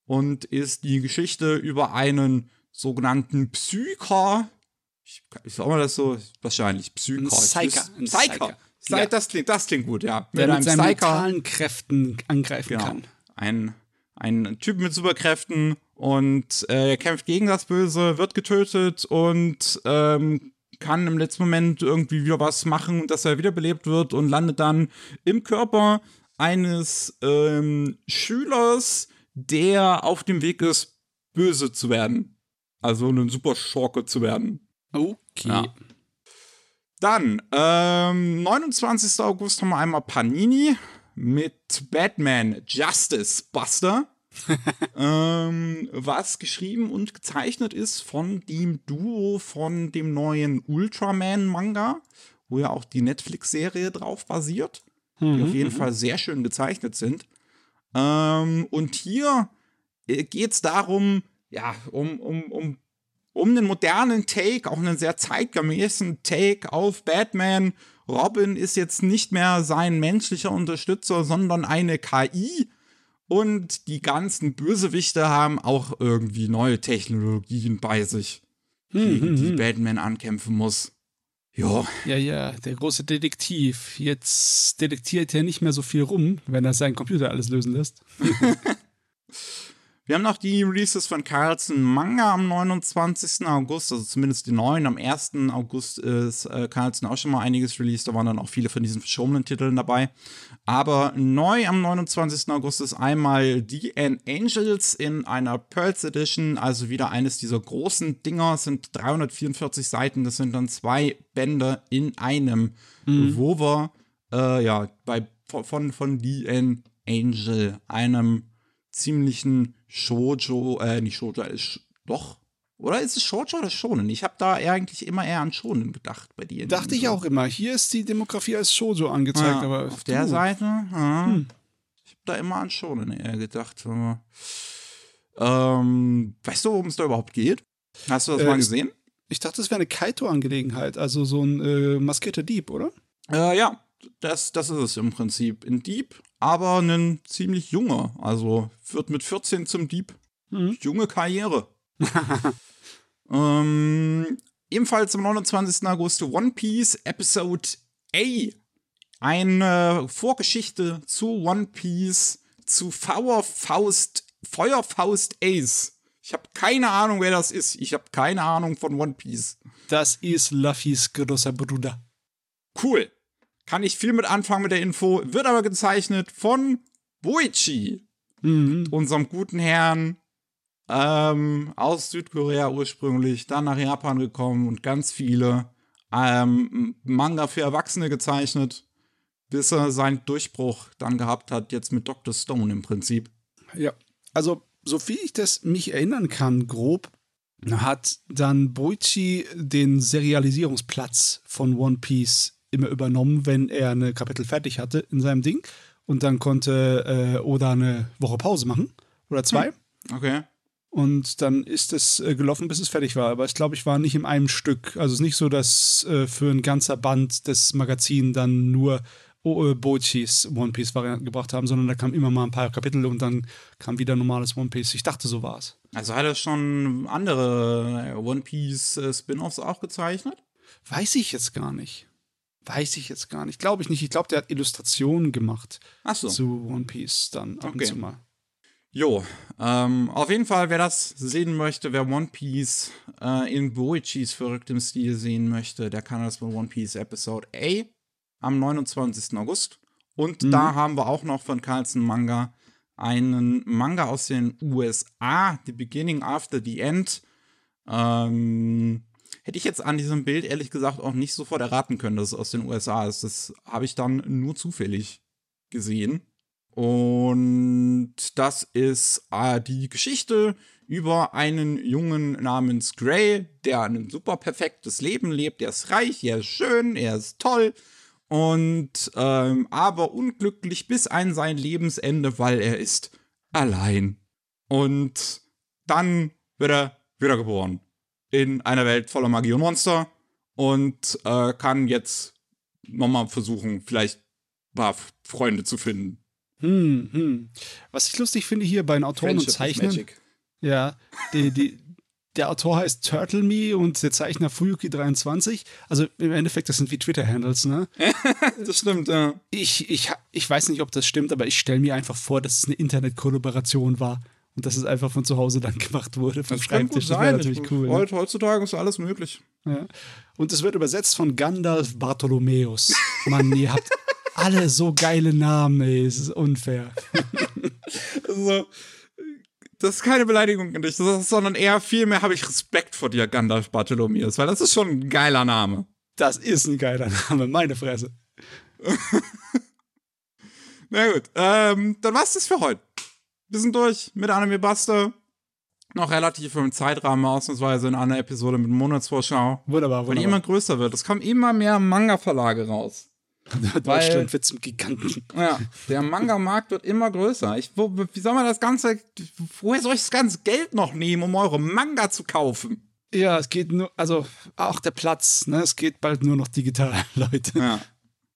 und ist die Geschichte über einen sogenannten Psyker. Ich, ich sag mal das so, wahrscheinlich Psyker. Ein Psyker, ein Psyker. Psy- Ja. Das, klingt, das klingt gut, ja. Der mit einem seinen Psyker- mentalen Kräften angreifen Genau. kann. Ein, ein Typ mit Superkräften und äh, er kämpft gegen das Böse, wird getötet und ähm, kann im letzten Moment irgendwie wieder was machen, dass er wiederbelebt wird und landet dann im Körper eines ähm, Schülers, der auf dem Weg ist, böse zu werden. Also ein super Schurke zu werden. Okay. Ja. Dann, ähm, 29. August haben wir einmal Panini mit Batman Justice Buster. ähm, was geschrieben und gezeichnet ist von dem Duo von dem neuen Ultraman-Manga, wo ja auch die Netflix-Serie drauf basiert, die auf jeden Fall sehr schön gezeichnet sind. Ähm, und hier geht es darum, ja, um, um, um, um einen modernen Take, auch einen sehr zeitgemäßen Take auf Batman. Robin ist jetzt nicht mehr sein menschlicher Unterstützer, sondern eine KI. Und die ganzen Bösewichte haben auch irgendwie neue Technologien bei sich, gegen die Batman ankämpfen muss. Ja, Ja, ja, der große Detektiv. Jetzt detektiert er nicht mehr so viel rum, wenn er seinen Computer alles lösen lässt. Wir haben noch die Releases von Carlsen Manga am 29. August, also zumindest die neuen. Am 1. August ist äh, Carlsen auch schon mal einiges released, da waren dann auch viele von diesen verschobenen Titeln dabei. Aber neu am 29. August ist einmal DN Angels in einer Pearls Edition, also wieder eines dieser großen Dinger, Es sind 344 Seiten, das sind dann zwei Bände in einem, wo wir äh, ja bei von, von DN Angel, einem ziemlichen Shoujo, äh, nicht Shoujo, äh, sch doch. Oder ist es Shoujo oder Shonen? Ich habe da eigentlich immer eher an Shonen gedacht bei dir. Dachte ich auch immer. Hier ist die Demografie als Shoujo angezeigt, Ja, aber auf der du, Seite, ja. Ich habe da immer an Shonen eher gedacht. Ähm, weißt du, worum es da überhaupt geht? Hast du das Äh, mal gesehen? Ich dachte, das wäre eine Kaito-Angelegenheit, also so ein äh, maskierter Dieb, oder? Äh, ja, das, das ist es im Prinzip. Ein Dieb, aber ein ziemlich junger. Also wird mit 14 zum Dieb. Junge Karriere. ähm, ebenfalls am 29. August One Piece Episode A. Eine Vorgeschichte zu One Piece, zu Feuerfaust, Feuerfaust Ace. Ich habe keine Ahnung, wer das ist. Ich habe keine Ahnung von One Piece. Das ist Luffys großer Bruder. Cool. Kann ich viel mit anfangen mit der Info. Wird aber gezeichnet von Boichi, Mhm. unserem guten Herrn ähm, aus Südkorea ursprünglich, dann nach Japan gekommen und ganz viele ähm, Manga für Erwachsene gezeichnet, bis er seinen Durchbruch dann gehabt hat, jetzt mit Dr. Stone im Prinzip. Ja, also so viel ich das mich erinnern kann, grob, hat dann Boichi den Serialisierungsplatz von One Piece immer übernommen, wenn er eine Kapitel fertig hatte in seinem Ding. Und dann konnte äh, Oda eine Woche Pause machen oder zwei. Hm. Okay. Und dann ist es äh, gelaufen, bis es fertig war. Aber ich glaube, ich war nicht in einem Stück. Also es ist nicht so, dass äh, für ein ganzer Band des Magazin dann nur oh, Boichis One Piece Varianten gebracht haben, sondern da kam immer mal ein paar Kapitel und dann kam wieder normales One Piece. Ich dachte, so war es. Also hat er schon andere One Piece äh, Spin-offs auch gezeichnet? Weiß ich jetzt gar nicht. Weiß ich jetzt gar nicht. Glaube ich nicht. Ich glaube, der hat Illustrationen gemacht Ach so. zu One Piece dann ab Okay. und zu mal. Jo, ähm, auf jeden Fall, wer das sehen möchte, wer One Piece äh, in Boichis verrücktem Stil sehen möchte, der kann das bei One Piece Episode A am 29. August. Und Mhm. da haben wir auch noch von Carlson Manga einen Manga aus den USA, The Beginning After the End. Ähm, hätte ich jetzt an diesem Bild ehrlich gesagt auch nicht sofort erraten können, dass es aus den USA ist. Das habe ich dann nur zufällig gesehen. Und das ist äh, die Geschichte über einen Jungen namens Gray, der ein super perfektes Leben lebt. Er ist reich, er ist schön, er ist toll und ähm, aber unglücklich bis an sein Lebensende, weil er ist allein. Und dann wird er wiedergeboren in einer Welt voller Magie und Monster und äh, kann jetzt nochmal versuchen, vielleicht ein paar Freunde zu finden. Hm, hm. Was ich lustig finde hier bei den Autoren und Friendship is Zeichnern. Ja, die, die, der Autor heißt Turtle Me und der Zeichner Fuyuki23. Also im Endeffekt, das sind wie Twitter-Handles, ne? Das stimmt, ja. Ich, ich, ich weiß nicht, ob das stimmt, aber ich stelle mir einfach vor, dass es eine Internet-Kollaboration war und dass es einfach von zu Hause dann gemacht wurde, vom Das Schreibtisch. Das wäre natürlich Ich- cool. Ne? Heut- Heutzutage ist alles möglich. Ja. Und es wird übersetzt von Gandalf Bartholomäus. Mann, ihr habt alle so geile Namen, ey. Es ist unfair. Also, das ist keine Beleidigung an dich, ist, sondern eher vielmehr habe ich Respekt vor dir, Gandalf Bartholomäus, weil das ist schon ein geiler Name. Das ist ein geiler Name, meine Fresse. Na gut, ähm, dann war's das für heute. Wir sind durch mit Anime Buster. Noch relativ im Zeitrahmen, ausnahmsweise in einer Episode mit Monatsvorschau. Wunderbar, Weil die immer wunderbar. größer wird. Es kommen immer mehr Manga-Verlage raus. Deutschland wird zum Giganten. Ja, der Manga-Markt wird immer größer. Ich, wo, wie soll man das ganze, woher soll ich das ganze Geld noch nehmen, um eure Manga zu kaufen? Ja, es geht nur, also auch der Platz, ne? Es geht bald nur noch digital, Leute. Ja.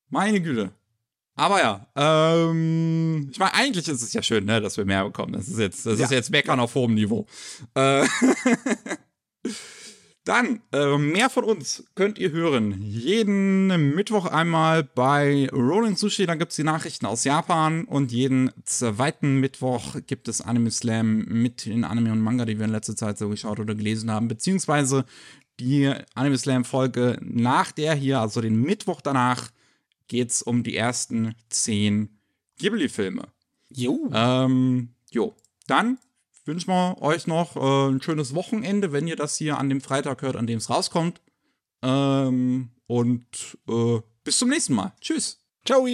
Meine Güte. Aber ja, ähm, ich meine, eigentlich ist es ja schön, ne, dass wir mehr bekommen. Das ist jetzt, das Ja. ist jetzt Meckern auf hohem Niveau. Äh, Dann, äh, mehr von uns könnt ihr hören. Jeden Mittwoch einmal bei Rolling Sushi, da gibt's die Nachrichten aus Japan. Und jeden zweiten Mittwoch gibt es Anime Slam mit den Anime und Manga, die wir in letzter Zeit so geschaut oder gelesen haben. Beziehungsweise die Anime Slam Folge nach der hier, also den Mittwoch danach, geht's um die ersten zehn Ghibli-Filme. Jo. Ähm, jo, dann wünschen wir euch noch äh, ein schönes Wochenende, wenn ihr das hier an dem Freitag hört, an dem es rauskommt. Ähm, und äh, bis zum nächsten Mal. Tschüss. Ciao.